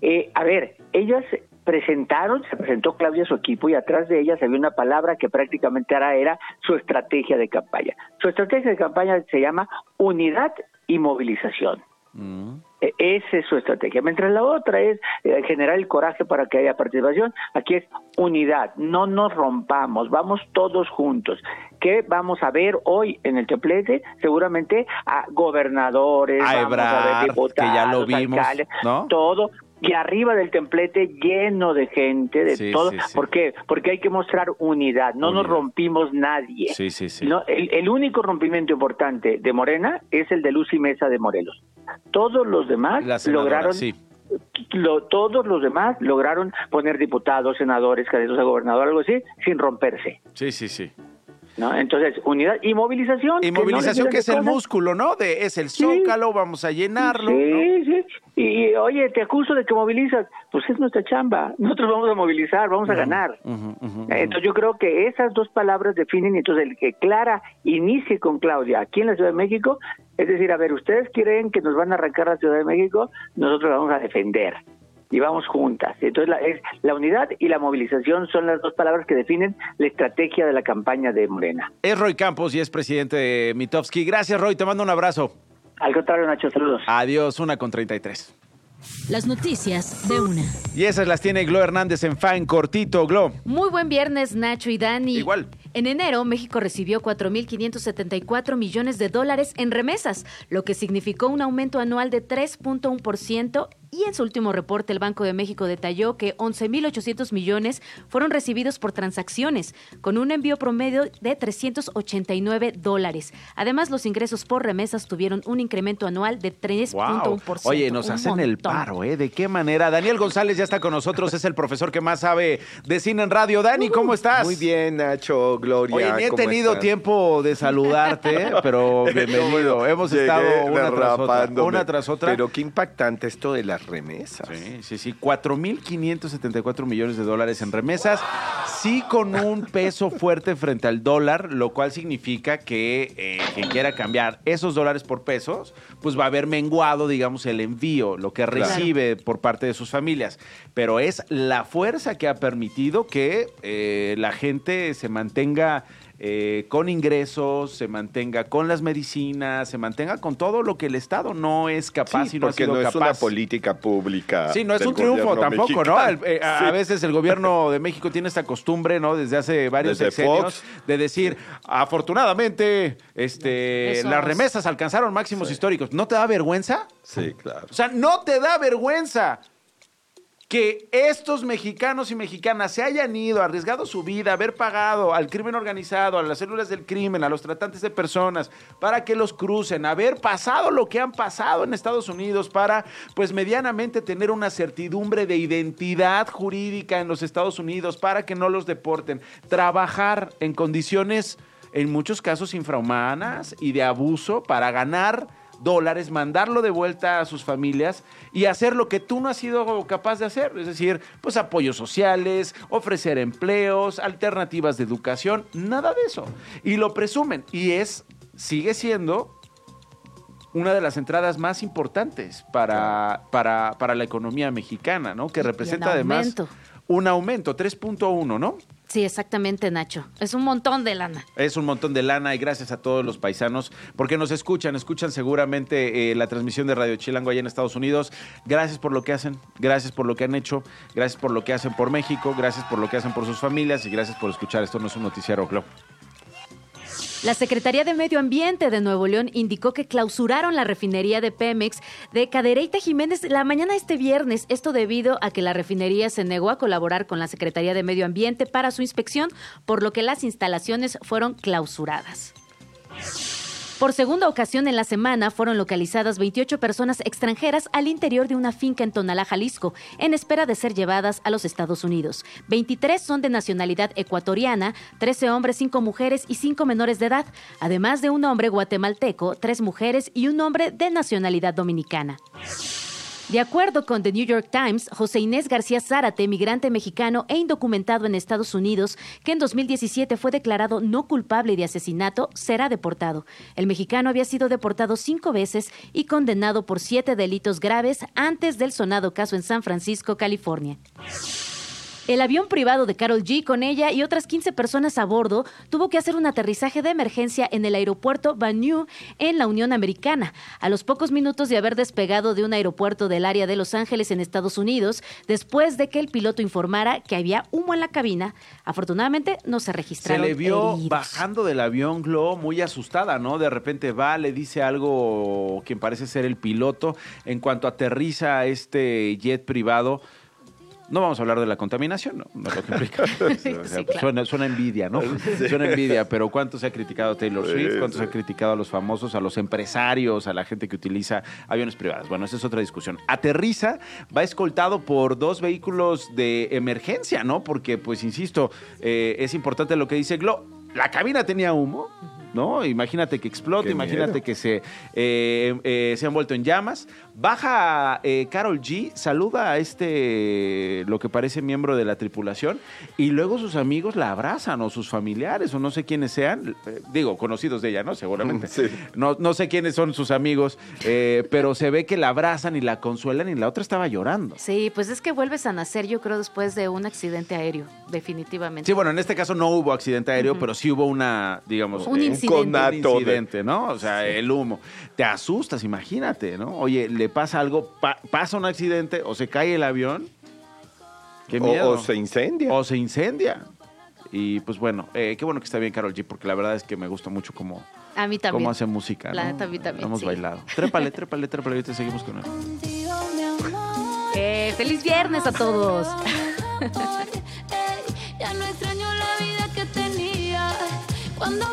Eh, a ver, ellas presentaron, se presentó Claudia a su equipo y atrás de ellas había una palabra que prácticamente ahora era su estrategia de campaña. Su estrategia de campaña se llama unidad y movilización. Mm. E, esa es su estrategia. Mientras la otra es eh, generar el coraje para que haya participación, aquí es unidad, no nos rompamos, vamos todos juntos. ¿Qué vamos a ver hoy en el templete? Seguramente a gobernadores, a, diputados, que ya lo vimos, todo y arriba del templete lleno de gente, de todo. ¿Por qué? Porque hay que mostrar unidad, no nos rompimos nadie. No, el, único rompimiento importante de Morena es el de Luz y Mesa de Morelos. Todos los demás lograron... todos los demás lograron poner diputados, senadores, candidatos a gobernador, algo así, sin romperse. Sí, sí, sí. ¿No? Entonces, unidad y movilización. Y movilización que, es el músculo, ¿no? De, es el zócalo, vamos a llenarlo. Sí, sí. Y, oye, te acuso de que movilizas. Pues es nuestra chamba. Nosotros vamos a movilizar, vamos a ganar. entonces yo creo que esas dos palabras definen, entonces el que Clara inicie con Claudia aquí en la Ciudad de México, es decir, a ver, ustedes creen que nos van a arrancar la Ciudad de México, nosotros la vamos a defender. Y vamos juntas. Entonces la, es, la unidad y la movilización son las dos palabras que definen la estrategia de la campaña de Morena. Es Roy Campos y es presidente de Mitofsky. Gracias, Roy. Te mando un abrazo. Al contrario, Nacho, saludos. Adiós, una con 33. Las noticias de una. Y esas las tiene Glo Hernández en Fan Cortito, Glo. Muy buen viernes, Nacho y Dani. Igual. En enero, México recibió 4.574 millones de dólares en remesas, lo que significó un aumento anual de 3.1% y en su último reporte el Banco de México detalló que 11.800 millones fueron recibidos por transacciones, con un envío promedio de 389 dólares. Además, los ingresos por remesas tuvieron un incremento anual de 3.1%. Oye, nos un hacen el paro, ¿eh? ¿De qué manera? Daniel González ya está con nosotros, es el profesor que más sabe de cine en radio. Dani, ¿cómo estás? Muy bien, Nacho, Gloria. Oye, ni he ¿cómo tenido están? tiempo de saludarte, pero bienvenido. Bueno, Hemos estado una tras otra. Una tras otra. Pero qué impactante esto de las remesas. Sí, sí, sí. 4.574 millones de dólares en remesas. Sí con un peso fuerte frente al dólar, lo cual significa que eh, quien quiera cambiar esos dólares por pesos, pues va a haber menguado, digamos, el envío, lo que Claro. recibe por parte de sus familias. Pero es la fuerza que ha permitido que eh, la gente se mantenga eh, con ingresos, se mantenga con las medicinas, se mantenga con todo lo que el Estado no es capaz Sí, y no ha porque sido no es capaz. una política pública. Sí, no es un triunfo tampoco, ¿no? El- eh, a, Sí. a veces el gobierno de México tiene esta costumbre, ¿no? Desde hace varios Desde Fox. de decir, afortunadamente, este, Esos. las remesas alcanzaron máximos históricos. ¿No te da vergüenza? Sí, claro. O sea, no te da vergüenza que estos mexicanos y mexicanas se hayan ido, arriesgado su vida, haber pagado al crimen organizado, a las células del crimen, a los tratantes de personas, para que los crucen, haber pasado lo que han pasado en Estados Unidos para, pues, medianamente tener una certidumbre de identidad jurídica en los Estados Unidos, para que no los deporten, trabajar en condiciones, en muchos casos, infrahumanas y de abuso para ganar dólares, mandarlo de vuelta a sus familias y hacer lo que tú no has sido capaz de hacer, es decir, pues apoyos sociales, ofrecer empleos, alternativas de educación, nada de eso. Y lo presumen y es sigue siendo una de las entradas más importantes para, para, para la economía mexicana, ¿no? Que representa además un aumento, 3.1, ¿no? Sí, exactamente, Nacho. Es un montón de lana. Es un montón de lana y gracias a todos los paisanos porque nos escuchan, escuchan seguramente eh, la transmisión de Radio Chilango allá en Estados Unidos. Gracias por lo que hacen, gracias por lo que han hecho, gracias por lo que hacen por México, gracias por lo que hacen por sus familias y gracias por escuchar. Esto no es un noticiero, Glo. La Secretaría de Medio Ambiente de Nuevo León indicó que clausuraron la refinería de Pemex de Cadereyta Jiménez la mañana este viernes. Esto debido a que la refinería se negó a colaborar con la Secretaría de Medio Ambiente para su inspección, por lo que las instalaciones fueron clausuradas. Por segunda ocasión en la semana fueron localizadas 28 personas extranjeras al interior de una finca en Tonalá, Jalisco, en espera de ser llevadas a los Estados Unidos. 23 son de nacionalidad ecuatoriana, 13 hombres, 5 mujeres y 5 menores de edad, además de un hombre guatemalteco, 3 mujeres y un hombre de nacionalidad dominicana. De acuerdo con The New York Times, José Inés García Zárate, migrante mexicano e indocumentado en Estados Unidos, que en 2017 fue declarado no culpable de asesinato, será deportado. El mexicano había sido deportado cinco veces y condenado por siete delitos graves antes del sonado caso en San Francisco, California. El avión privado de Carol G con ella y otras 15 personas a bordo tuvo que hacer un aterrizaje de emergencia en el aeropuerto Nuys en la Unión Americana. A los pocos minutos de haber despegado de un aeropuerto del área de Los Ángeles en Estados Unidos, después de que el piloto informara que había humo en la cabina, afortunadamente no se Se registraron le vio heridos. bajando del avión, Glo, muy asustada, ¿no? De repente va, le dice algo quien parece ser el piloto. En cuanto aterriza este jet privado, no vamos a hablar de la contaminación, ¿no? No lo que implica. O sea, Sí, claro. suena, suena envidia, ¿no? Suena envidia, pero ¿cuánto se ha criticado a Taylor Swift? ¿Cuánto se ha criticado a los famosos, a los empresarios, a la gente que utiliza aviones privados? Bueno, esa es otra discusión. Aterriza, va escoltado por dos vehículos de emergencia, ¿no? Porque, pues, insisto, eh, es importante lo que dice Glo. La cabina tenía humo, ¿no? Imagínate que explote, Qué imagínate miedo. que se, eh, eh, se han vuelto en llamas. Baja eh, Carol G, saluda a este, lo que parece miembro de la tripulación, y luego sus amigos la abrazan, o sus familiares, o no sé quiénes sean, eh, digo, conocidos de ella, ¿no? Seguramente. No, no sé quiénes son sus amigos, eh, pero se ve que la abrazan y la consuelan, y la otra estaba llorando. Sí, pues es que vuelves a nacer, yo creo, después de un accidente aéreo, definitivamente. Sí, bueno, en este caso no hubo accidente aéreo, pero sí hubo una, digamos, Un eh, incidente. un incidente, ¿no? O sea, el humo. Te asustas, imagínate, ¿no? Oye, le pasa algo, pa- pasa un accidente o se cae el avión. Qué O- miedo. o se incendia. O se incendia. Y pues bueno, eh, qué bueno que está bien Carol G, porque la verdad es que me gusta mucho cómo, A mí también. cómo hace música. La ¿no? neta, a mí también, Hemos sí. bailado. Trépale, trépale, trépale, ahorita seguimos con él. Eh, ¡Feliz viernes a todos! Ya no extraño la vida que tenía. Cuando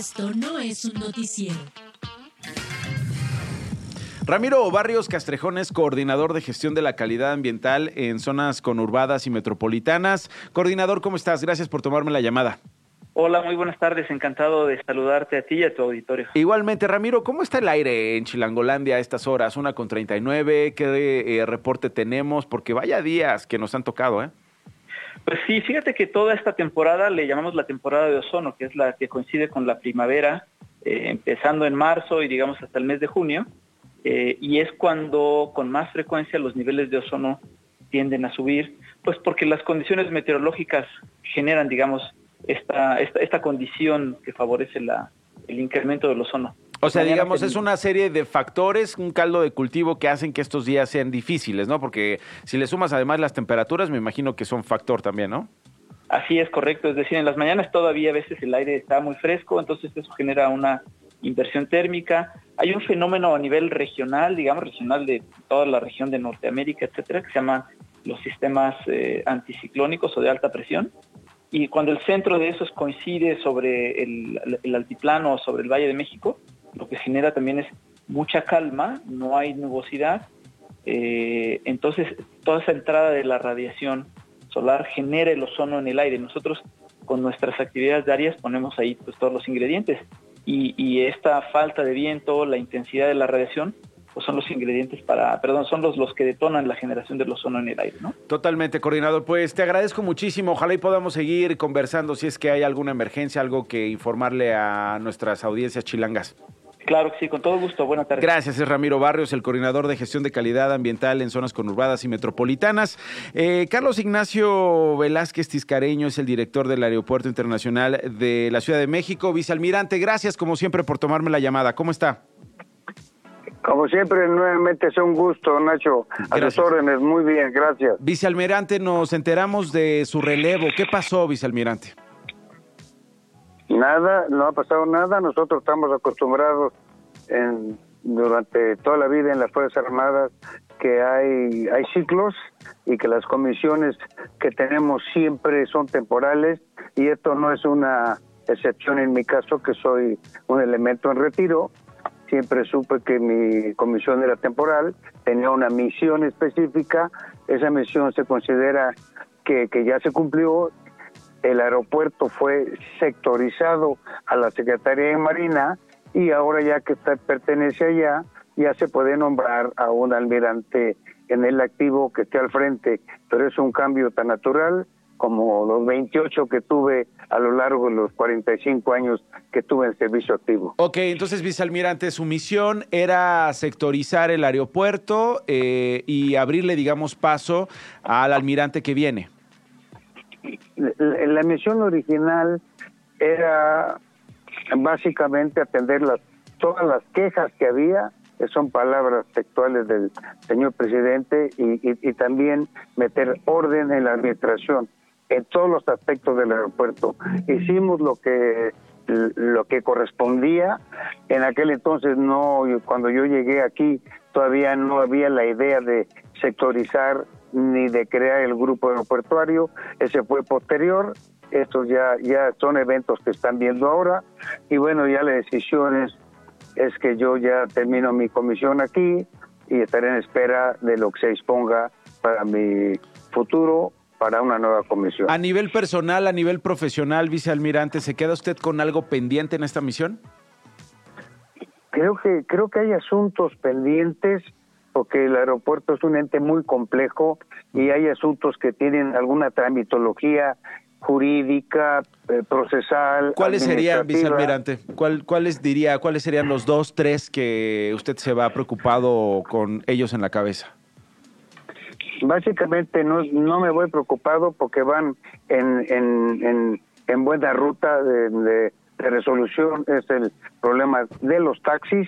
Esto no es un noticiero. Ramiro Barrios Castrejón es coordinador de gestión de la calidad ambiental en zonas conurbadas y metropolitanas. Coordinador, ¿cómo estás? Gracias por tomarme la llamada. Hola, muy buenas tardes. Encantado de saludarte a ti y a tu auditorio. Igualmente, Ramiro, ¿cómo está el aire en Chilangolandia a estas horas? Una con 39, ¿qué eh, reporte tenemos? Porque vaya días que nos han tocado, ¿eh? Pues sí, fíjate que toda esta temporada le llamamos la temporada de ozono, que es la que coincide con la primavera, eh, empezando en marzo y digamos hasta el mes de junio, eh, y es cuando con más frecuencia los niveles de ozono tienden a subir, pues porque las condiciones meteorológicas generan, digamos, esta, esta, esta condición que favorece la, el incremento del ozono. O sea, digamos, es una serie de factores, un caldo de cultivo que hacen que estos días sean difíciles, ¿no? Porque si le sumas además las temperaturas, me imagino que son factor también, ¿no? Así es correcto, es decir, en las mañanas todavía a veces el aire está muy fresco, entonces eso genera una inversión térmica. Hay un fenómeno a nivel regional, digamos, regional de toda la región de Norteamérica, etcétera, que se llaman los sistemas eh, anticiclónicos o de alta presión. Y cuando el centro de esos coincide sobre el, el altiplano o sobre el Valle de México, lo que genera también es mucha calma, no hay nubosidad, eh, entonces toda esa entrada de la radiación solar genera el ozono en el aire. Nosotros con nuestras actividades diarias ponemos ahí pues, todos los ingredientes y, y esta falta de viento, la intensidad de la radiación, pues son los ingredientes para, perdón, son los, los que detonan la generación del ozono en el aire, ¿no? Totalmente, coordinador. Pues te agradezco muchísimo. Ojalá y podamos seguir conversando si es que hay alguna emergencia, algo que informarle a nuestras audiencias chilangas. Claro que sí, con todo gusto. Buenas tardes. Gracias, es Ramiro Barrios, el coordinador de gestión de calidad ambiental en zonas conurbadas y metropolitanas. Eh, Carlos Ignacio Velázquez Tiscareño es el director del Aeropuerto Internacional de la Ciudad de México. Vicealmirante, gracias como siempre por tomarme la llamada. ¿Cómo está? Como siempre, nuevamente es un gusto, Nacho. A Gracias. órdenes, muy bien, gracias. Vicealmirante, nos enteramos de su relevo. ¿Qué pasó, vicealmirante? Nada, no ha pasado nada. Nosotros estamos acostumbrados en, durante toda la vida en las Fuerzas Armadas que hay, hay ciclos y que las comisiones que tenemos siempre son temporales y esto no es una excepción en mi caso, que soy un elemento en retiro. Siempre supe que mi comisión era temporal, tenía una misión específica, esa misión se considera que, que ya se cumplió el aeropuerto fue sectorizado a la Secretaría de Marina y ahora ya que está, pertenece allá, ya se puede nombrar a un almirante en el activo que esté al frente, pero es un cambio tan natural como los 28 que tuve a lo largo de los 45 años que tuve en servicio activo. Ok, entonces, vicealmirante, su misión era sectorizar el aeropuerto eh, y abrirle, digamos, paso al almirante que viene. La, la misión original era básicamente atender las, todas las quejas que había, que son palabras textuales del señor presidente, y, también meter orden en la administración en todos los aspectos del aeropuerto. Hicimos lo que lo que correspondía. En aquel entonces no, cuando yo llegué aquí todavía no había la idea de sectorizar ni de crear el grupo aeroportuario. Ese fue posterior. Estos ya ya son eventos que están viendo ahora y bueno ya la decisión es es que yo ya termino mi comisión aquí y estaré en espera de lo que se disponga para mi futuro para una nueva comisión. A nivel personal, a nivel profesional, vicealmirante, ¿se queda usted con algo pendiente en esta misión? Creo que creo que hay asuntos pendientes porque el aeropuerto es un ente muy complejo y hay asuntos que tienen alguna tramitología jurídica, eh, procesal. ¿Cuáles serían, vicealmirante? ¿Cuál, ¿Cuáles diría, cuáles serían los dos, tres que usted se va preocupado con ellos en la cabeza? Básicamente no, no me voy preocupado porque van en, en, en, en buena ruta de, de- de resolución. Es el problema de los taxis,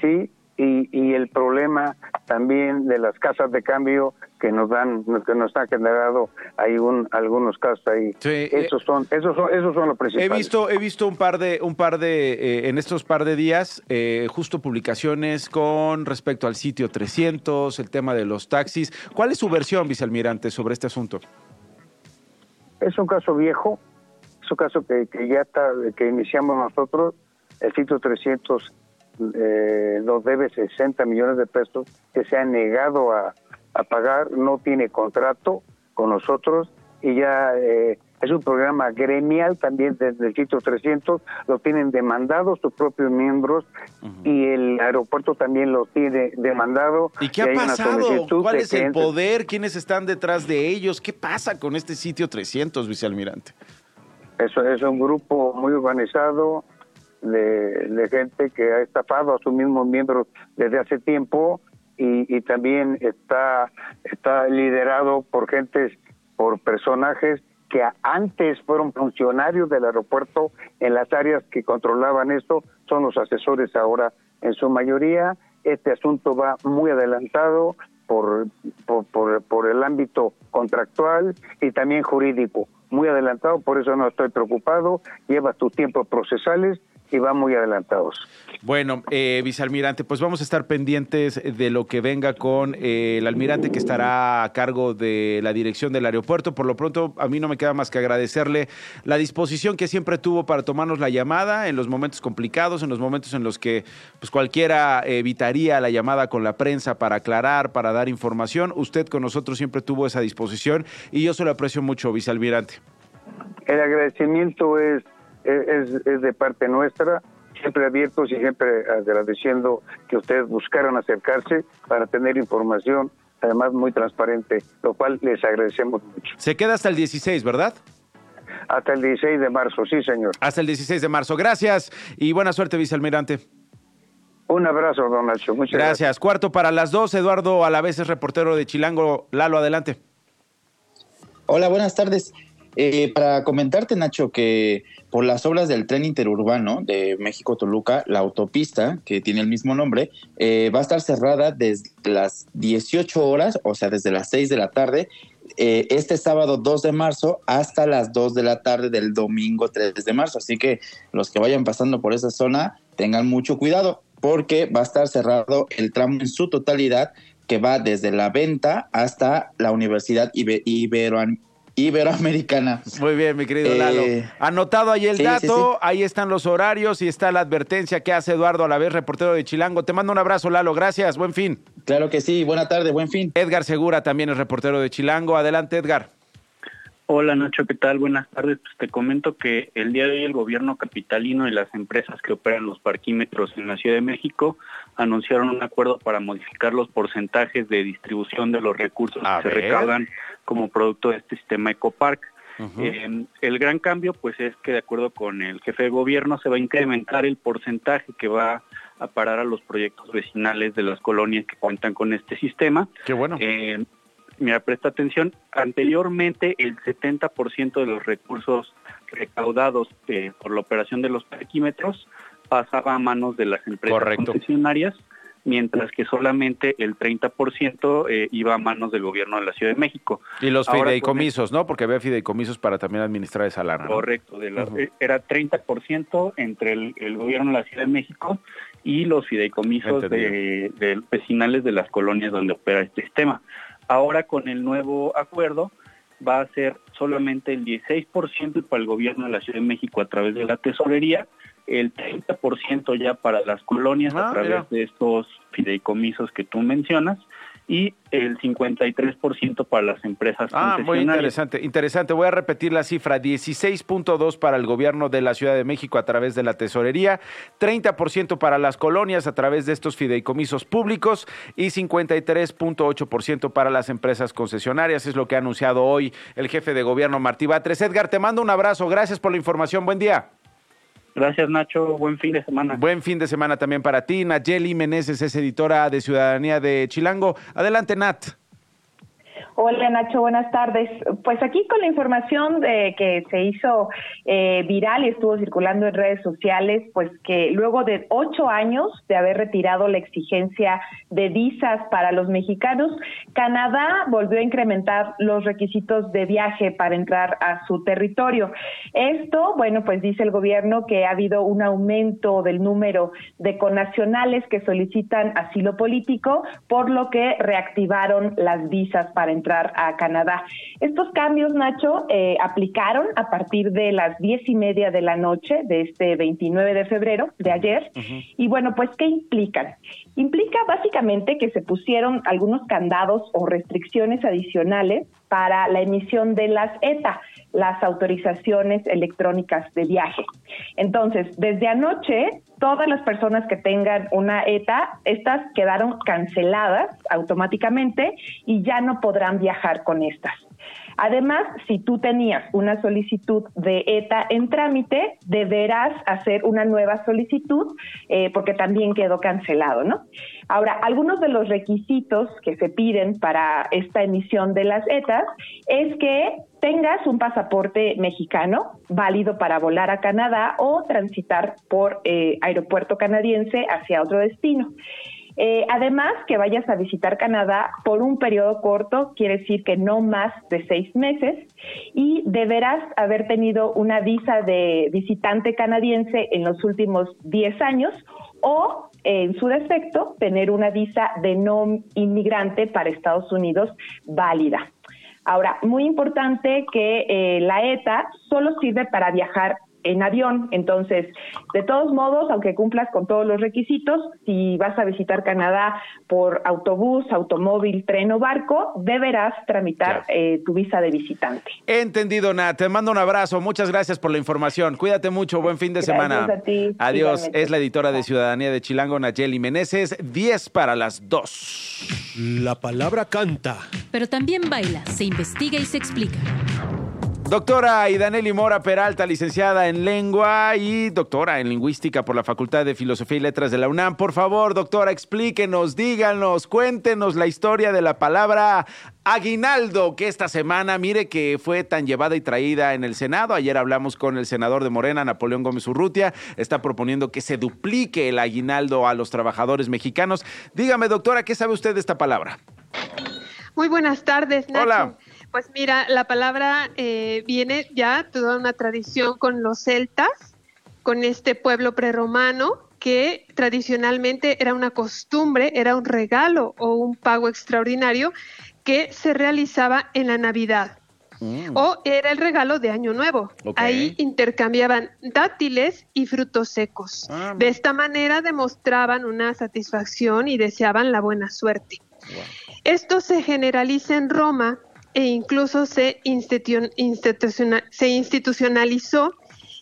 ¿sí? Y, y el problema también de las casas de cambio que nos dan, que nos han generado hay un, algunos casos ahí. esos son, esos son, esos son los He principales. visto, he visto un par de, un par de, eh, en estos par de días, eh, justo publicaciones con respecto al sitio 300, el tema de los taxis. ¿Cuál es su versión, vicealmirante, sobre este asunto? Es un caso viejo, es un caso que, que ya está, que iniciamos nosotros. El sitio 300 eh, nos debe 60 millones de pesos que se ha negado a, a pagar, no tiene contrato con nosotros y ya eh, es un programa gremial también desde el sitio 300, lo tienen demandado sus propios miembros y el aeropuerto también lo tiene demandado. ¿Y qué ha una pasado? ¿Cuál es el poder? ¿Quiénes están detrás de ellos? ¿Qué pasa con este sitio 300, vicealmirante? Eso es un grupo muy organizado de, gente que ha estafado a sus mismos miembros desde hace tiempo y, y también está, está liderado por gentes, por personajes que antes fueron funcionarios del aeropuerto en las áreas que controlaban esto, son los asesores ahora en su mayoría. Este asunto va muy adelantado por, por, por, por el ámbito contractual y también jurídico. Muy adelantado, por eso no estoy preocupado. Lleva tus tiempos procesales y va muy adelantados. Bueno, eh, vicealmirante, pues vamos a estar pendientes de lo que venga con eh, el almirante que estará a cargo de la dirección del aeropuerto. Por lo pronto, a mí no me queda más que agradecerle la disposición que siempre tuvo para tomarnos la llamada en los momentos complicados, en los momentos en los que pues cualquiera evitaría la llamada con la prensa para aclarar, para dar información. Usted con nosotros siempre tuvo esa disposición y yo se lo aprecio mucho, vicealmirante. El agradecimiento es, es, es de parte nuestra, siempre abiertos y siempre agradeciendo que ustedes buscaron acercarse para tener información, además muy transparente, lo cual les agradecemos mucho. Se queda hasta el 16, ¿verdad? Hasta el 16 de marzo, sí, señor. Hasta el 16 de marzo. Gracias y buena suerte, vicealmirante. Un abrazo, don Nacho. Muchas Gracias. gracias. Cuarto para las dos. Eduardo Alavés es reportero de Chilango. Lalo, adelante. Hola, buenas tardes. Eh, para comentarte, Nacho, que por las obras del tren interurbano de México-Toluca, la autopista, que tiene el mismo nombre, eh, va a estar cerrada desde las 18 horas, o sea, desde las 6 de la tarde, eh, este sábado 2 de marzo hasta las 2 de la tarde del domingo 3 de marzo. Así que los que vayan pasando por esa zona, tengan mucho cuidado, porque va a estar cerrado el tramo en su totalidad que va desde la venta hasta la Universidad Ibe- Iberoam- Iberoamericana. Muy bien, mi querido Lalo. Eh, Anotado ahí el sí, dato, sí, sí. ahí están los horarios y está la advertencia que hace Eduardo Alavés, reportero de Chilango. Te mando un abrazo, Lalo. Gracias, buen fin. Claro que sí, buena tarde, buen fin. Edgar Segura también es reportero de Chilango. Adelante, Edgar. Hola Nacho, ¿qué tal? Buenas tardes. Pues te comento que el día de hoy el gobierno capitalino y las empresas que operan los parquímetros en la Ciudad de México anunciaron un acuerdo para modificar los porcentajes de distribución de los recursos A que se ver. recaudan como producto de este sistema Ecopark. Eh, el gran cambio pues es que de acuerdo con el jefe de gobierno se va a incrementar el porcentaje que va a parar a los proyectos vecinales de las colonias que cuentan con este sistema. Qué bueno. Eh, mira, presta atención, anteriormente el 70% de los recursos recaudados eh, por la operación de los parquímetros pasaba a manos de las empresas Correcto. concesionarias, mientras que solamente el 30% eh, iba a manos del gobierno de la Ciudad de México. Y los Ahora, fideicomisos, ¿no? Porque había fideicomisos para también administrar esa lana. ¿no? Correcto, de la- eh, era 30% entre el, el gobierno de la Ciudad de México y los fideicomisos de, de vecinales de las colonias donde opera este sistema. Ahora con el nuevo acuerdo va a ser solamente el 16% para el gobierno de la Ciudad de México a través de la tesorería, el 30% ya para las colonias Ah, a través mira. de estos fideicomisos que tú mencionas y el 53% para las empresas Ah, muy interesante, interesante. Voy a repetir la cifra, 16.2 para el gobierno de la Ciudad de México a través de la tesorería, 30% para las colonias a través de estos fideicomisos públicos y 53.8% para las empresas concesionarias. Es lo que ha anunciado hoy el jefe de gobierno Martí Batres. Edgar, te mando un abrazo. Gracias por la información. Buen día. Gracias, Nacho. Buen fin de semana. Buen fin de semana también para ti. Nayeli Meneses es editora de Ciudadanía de Chilango. Adelante, Nat. Hola Nacho, buenas tardes. Pues aquí con la información de que se hizo eh, viral y estuvo circulando en redes sociales, pues que luego de ocho años de haber retirado la exigencia de visas para los mexicanos, Canadá volvió a incrementar los requisitos de viaje para entrar a su territorio. Esto, bueno, pues dice el gobierno que ha habido un aumento del número de connacionales que solicitan asilo político, por lo que reactivaron las visas para entrar a Canadá. Estos cambios, Nacho, eh, aplicaron a partir de las diez y media de la noche de este 29 de febrero, de ayer. Y bueno, pues, ¿qué implican? Implica básicamente que se pusieron algunos candados o restricciones adicionales para la emisión de las ETA, las autorizaciones electrónicas de viaje. Entonces, desde anoche, todas las personas que tengan una ETA, estas quedaron canceladas automáticamente y ya no podrán viajar con estas. Además, si tú tenías una solicitud de ETA en trámite, deberás hacer una nueva solicitud eh, porque también quedó cancelado, ¿no? Ahora, algunos de los requisitos que se piden para esta emisión de las ETAs es que tengas un pasaporte mexicano válido para volar a Canadá o transitar por eh, aeropuerto canadiense hacia otro destino. Eh, además, que vayas a visitar Canadá por un periodo corto, quiere decir que no más de seis meses, y deberás haber tenido una visa de visitante canadiense en los últimos 10 años o, en su defecto, tener una visa de no inmigrante para Estados Unidos válida. Ahora, muy importante que eh, la ETA solo sirve para viajar en avión. Entonces, de todos modos, aunque cumplas con todos los requisitos, si vas a visitar Canadá por autobús, automóvil, tren o barco, deberás tramitar eh, tu visa de visitante. Entendido, Nat. Te mando un abrazo. Muchas gracias por la información. Cuídate mucho. Buen fin de Gracias semana. a ti. Adiós. Igualmente. Es la editora de Ciudadanía de Chilango, Nayeli Meneses. 10 para las 2. La palabra canta. Pero también baila, se investiga y se explica. Doctora Idaneli Mora Peralta, licenciada en lengua y doctora en lingüística por la Facultad de Filosofía y Letras de la UNAM. Por favor, doctora, explíquenos, díganos, cuéntenos la historia de la palabra aguinaldo, que esta semana, mire que fue tan llevada y traída en el Senado. Ayer hablamos con el senador de Morena, Napoleón Gómez Urrutia. Está proponiendo que se duplique el aguinaldo a los trabajadores mexicanos. Dígame, doctora, ¿qué sabe usted de esta palabra? Muy buenas tardes, Nacho. Hola. Pues mira, la palabra eh, viene ya toda una tradición con los celtas, con este pueblo prerromano que tradicionalmente era una costumbre, era un regalo o un pago extraordinario que se realizaba en la Navidad. O era el regalo de Año Nuevo. Ahí intercambiaban dátiles y frutos secos. Ah, de esta manera demostraban una satisfacción y deseaban la buena suerte. Esto se generaliza en Roma e incluso se, institu- instituciona- se institucionalizó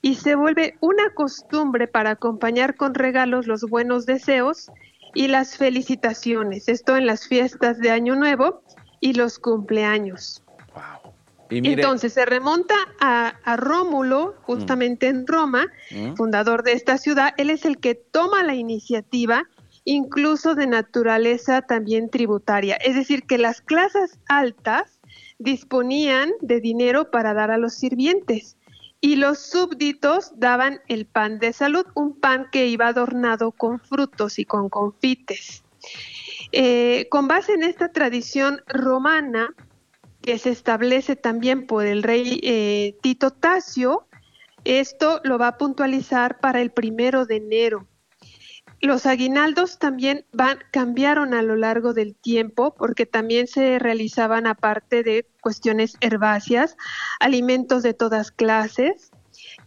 y se vuelve una costumbre para acompañar con regalos los buenos deseos y las felicitaciones. Esto en las fiestas de Año Nuevo y los cumpleaños. Y mire- Entonces se remonta a, a Rómulo, justamente en Roma, Mm. fundador de esta ciudad. Él es el que toma la iniciativa, incluso de naturaleza también tributaria. Es decir, que las clases altas disponían de dinero para dar a los sirvientes y los súbditos daban el pan de salud, un pan que iba adornado con frutos y con confites. Eh, con base en esta tradición romana, que se establece también por el rey eh, Tito Tasio, esto lo va a puntualizar para el primero de enero. Los aguinaldos también van, cambiaron a lo largo del tiempo porque también se realizaban aparte de cuestiones herbáceas, alimentos de todas clases,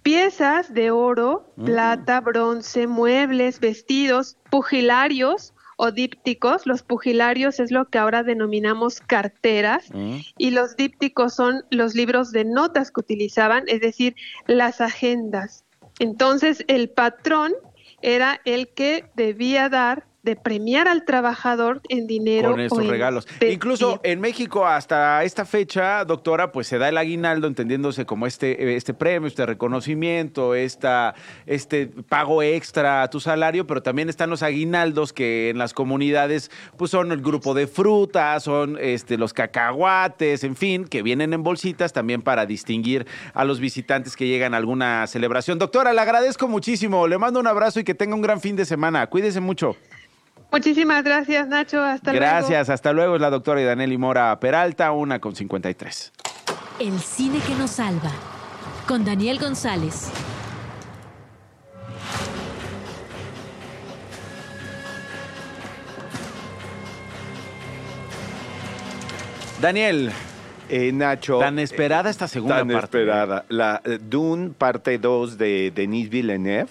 piezas de oro, Mm. plata, bronce, muebles, vestidos, pugilarios o dípticos. Los pugilarios es lo que ahora denominamos carteras Mm. y los dípticos son los libros de notas que utilizaban, es decir, las agendas. Entonces, el patrón era el que debía dar de premiar al trabajador en dinero con o estos en regalos. Incluso en México hasta esta fecha, doctora, pues se da el aguinaldo entendiéndose como este, este premio, este reconocimiento, esta, este pago extra a tu salario, pero también están los aguinaldos que en las comunidades pues son el grupo de frutas, son este, los cacahuates, en fin, que vienen en bolsitas también para distinguir a los visitantes que llegan a alguna celebración. Doctora, le agradezco muchísimo, le mando un abrazo y que tenga un gran fin de semana. Cuídese mucho. Muchísimas gracias, Nacho. Hasta luego. Gracias, hasta luego. Es la doctora Idaneli Mora Peralta, una con 53. El cine que nos salva. Con Daniel González. Daniel. Eh, Nacho. Tan esperada esta segunda tan parte. esperada. La eh, Dune, parte 2 de Denis Villeneuve.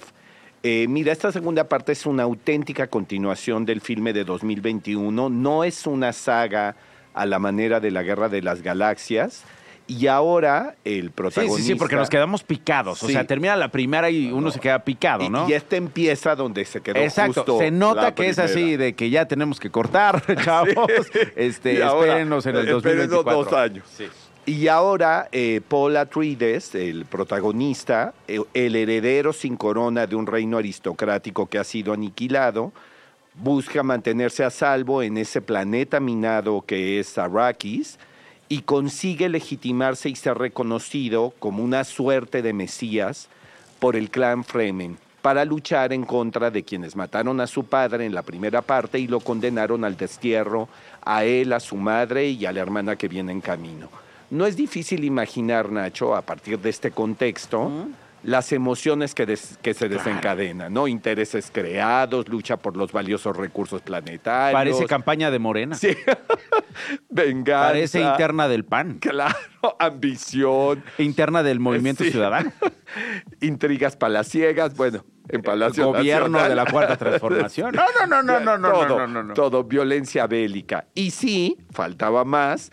Eh, mira, esta segunda parte es una auténtica continuación del filme de 2021. No es una saga a la manera de la Guerra de las Galaxias. Y ahora el Sí, protagonista... sí, sí, porque nos quedamos picados. O Sí. sea, termina la primera y uno se queda picado, ¿no? Y este empieza donde se quedó Exacto, justo se nota la que es así de que ya tenemos que cortar, chavos. Este, Y ahora, espérenos en el espérenos 2024. dos años. Y ahora eh, Paul Atreides, el protagonista, eh, el heredero sin corona de un reino aristocrático que ha sido aniquilado, busca mantenerse a salvo en ese planeta minado que es Arrakis y consigue legitimarse y ser reconocido como una suerte de mesías por el clan Fremen para luchar en contra de quienes mataron a su padre en la primera parte y lo condenaron al destierro a él, a su madre y a la hermana que viene en camino. No es difícil imaginar, Nacho, a partir de este contexto, las emociones que, des- que se desencadenan, ¿no? Intereses creados, lucha por los valiosos recursos planetarios. Parece campaña de Morena. Sí. Venganza. Parece interna del PAN. Claro, ambición. Interna del Movimiento Sí. Ciudadano. Intrigas palaciegas, bueno, en Palacio Gobierno Nacional. de la Cuarta Transformación. No, no, no, no, no, no, todo, no, no, no. Todo, violencia bélica. Y sí, faltaba más,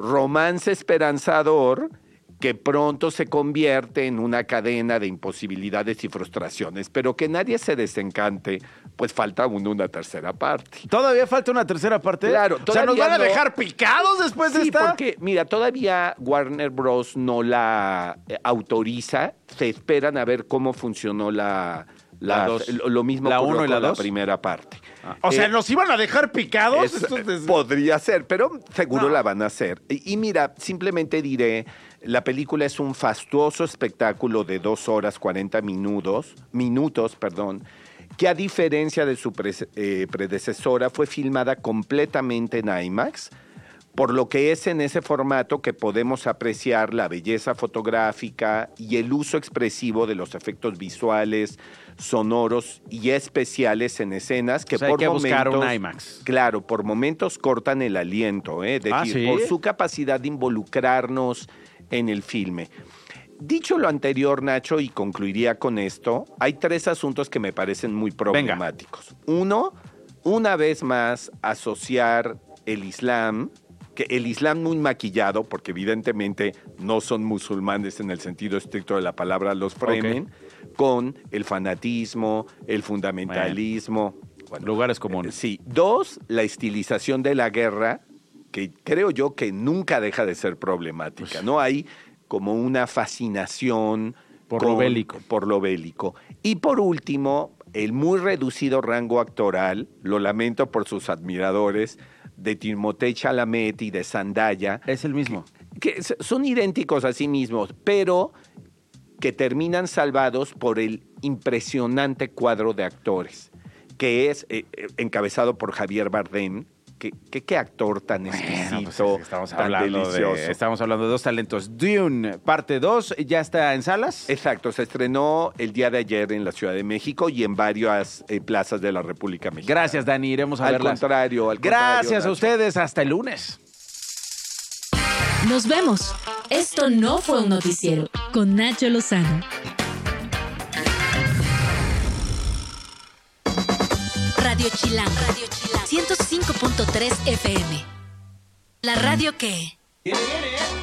romance esperanzador que pronto se convierte en una cadena de imposibilidades y frustraciones, pero que nadie se desencante, pues falta aún una tercera parte. ¿Todavía falta una tercera parte? Claro, O sea, ¿nos van a no. dejar picados después de sí, esta? porque, mira, todavía Warner Bros. no la eh, autoriza. Se esperan a ver cómo funcionó la... La la- dos. lo, mismo ¿La uno y la la dos? primera parte. O sea, Eh, ¿nos iban a dejar picados? es- Podría ser, pero seguro la van a hacer. Y, y mira, simplemente diré, la película es un fastuoso espectáculo de dos horas 40 minutos, minutos, perdón, que a diferencia de su pre- eh, predecesora fue filmada completamente en IMAX, por lo que es en ese formato que podemos apreciar la belleza fotográfica y el uso expresivo de los efectos visuales, sonoros y especiales en escenas que O sea, hay por que buscar un momentos- IMAX. Claro, por momentos cortan el aliento, ¿eh? es decir, Ah, ¿sí? por su capacidad de involucrarnos en el filme. Dicho lo anterior, Nacho, y concluiría con esto, hay tres asuntos que me parecen muy problemáticos. Uno, una vez más, asociar el Islam, que el Islam muy maquillado, porque evidentemente no son musulmanes en el sentido estricto de la palabra, los Fremen, con el fanatismo, el fundamentalismo. Lugares comunes. Sí. Dos, la estilización de la guerra, que creo yo que nunca deja de ser problemática, ¿no? Hay como una fascinación Por lo bélico. Por lo bélico. Y por último, el muy reducido rango actoral, lo lamento por sus admiradores, de Timothée Chalamet y de Zendaya. Es el mismo. Que son idénticos a sí mismos, pero que terminan salvados por el impresionante cuadro de actores, que es eh, eh, encabezado por Javier Bardem. Qué actor tan exquisito, Estamos tan hablando, delicioso. de, estamos hablando de dos talentos. Dune, parte 2, ¿ya está en salas? Exacto, se estrenó el día de ayer en la Ciudad de México y en varias eh, plazas de la República Mexicana. Gracias, Dani. Iremos a Al verlas. contrario, al Gracias contrario, a ustedes. Hasta el lunes. Nos vemos. Esto no fue un noticiero. Con Nacho Lozano. Radio Chilán. Radio Chilán. 105.3 FM. La radio que... ¿eh?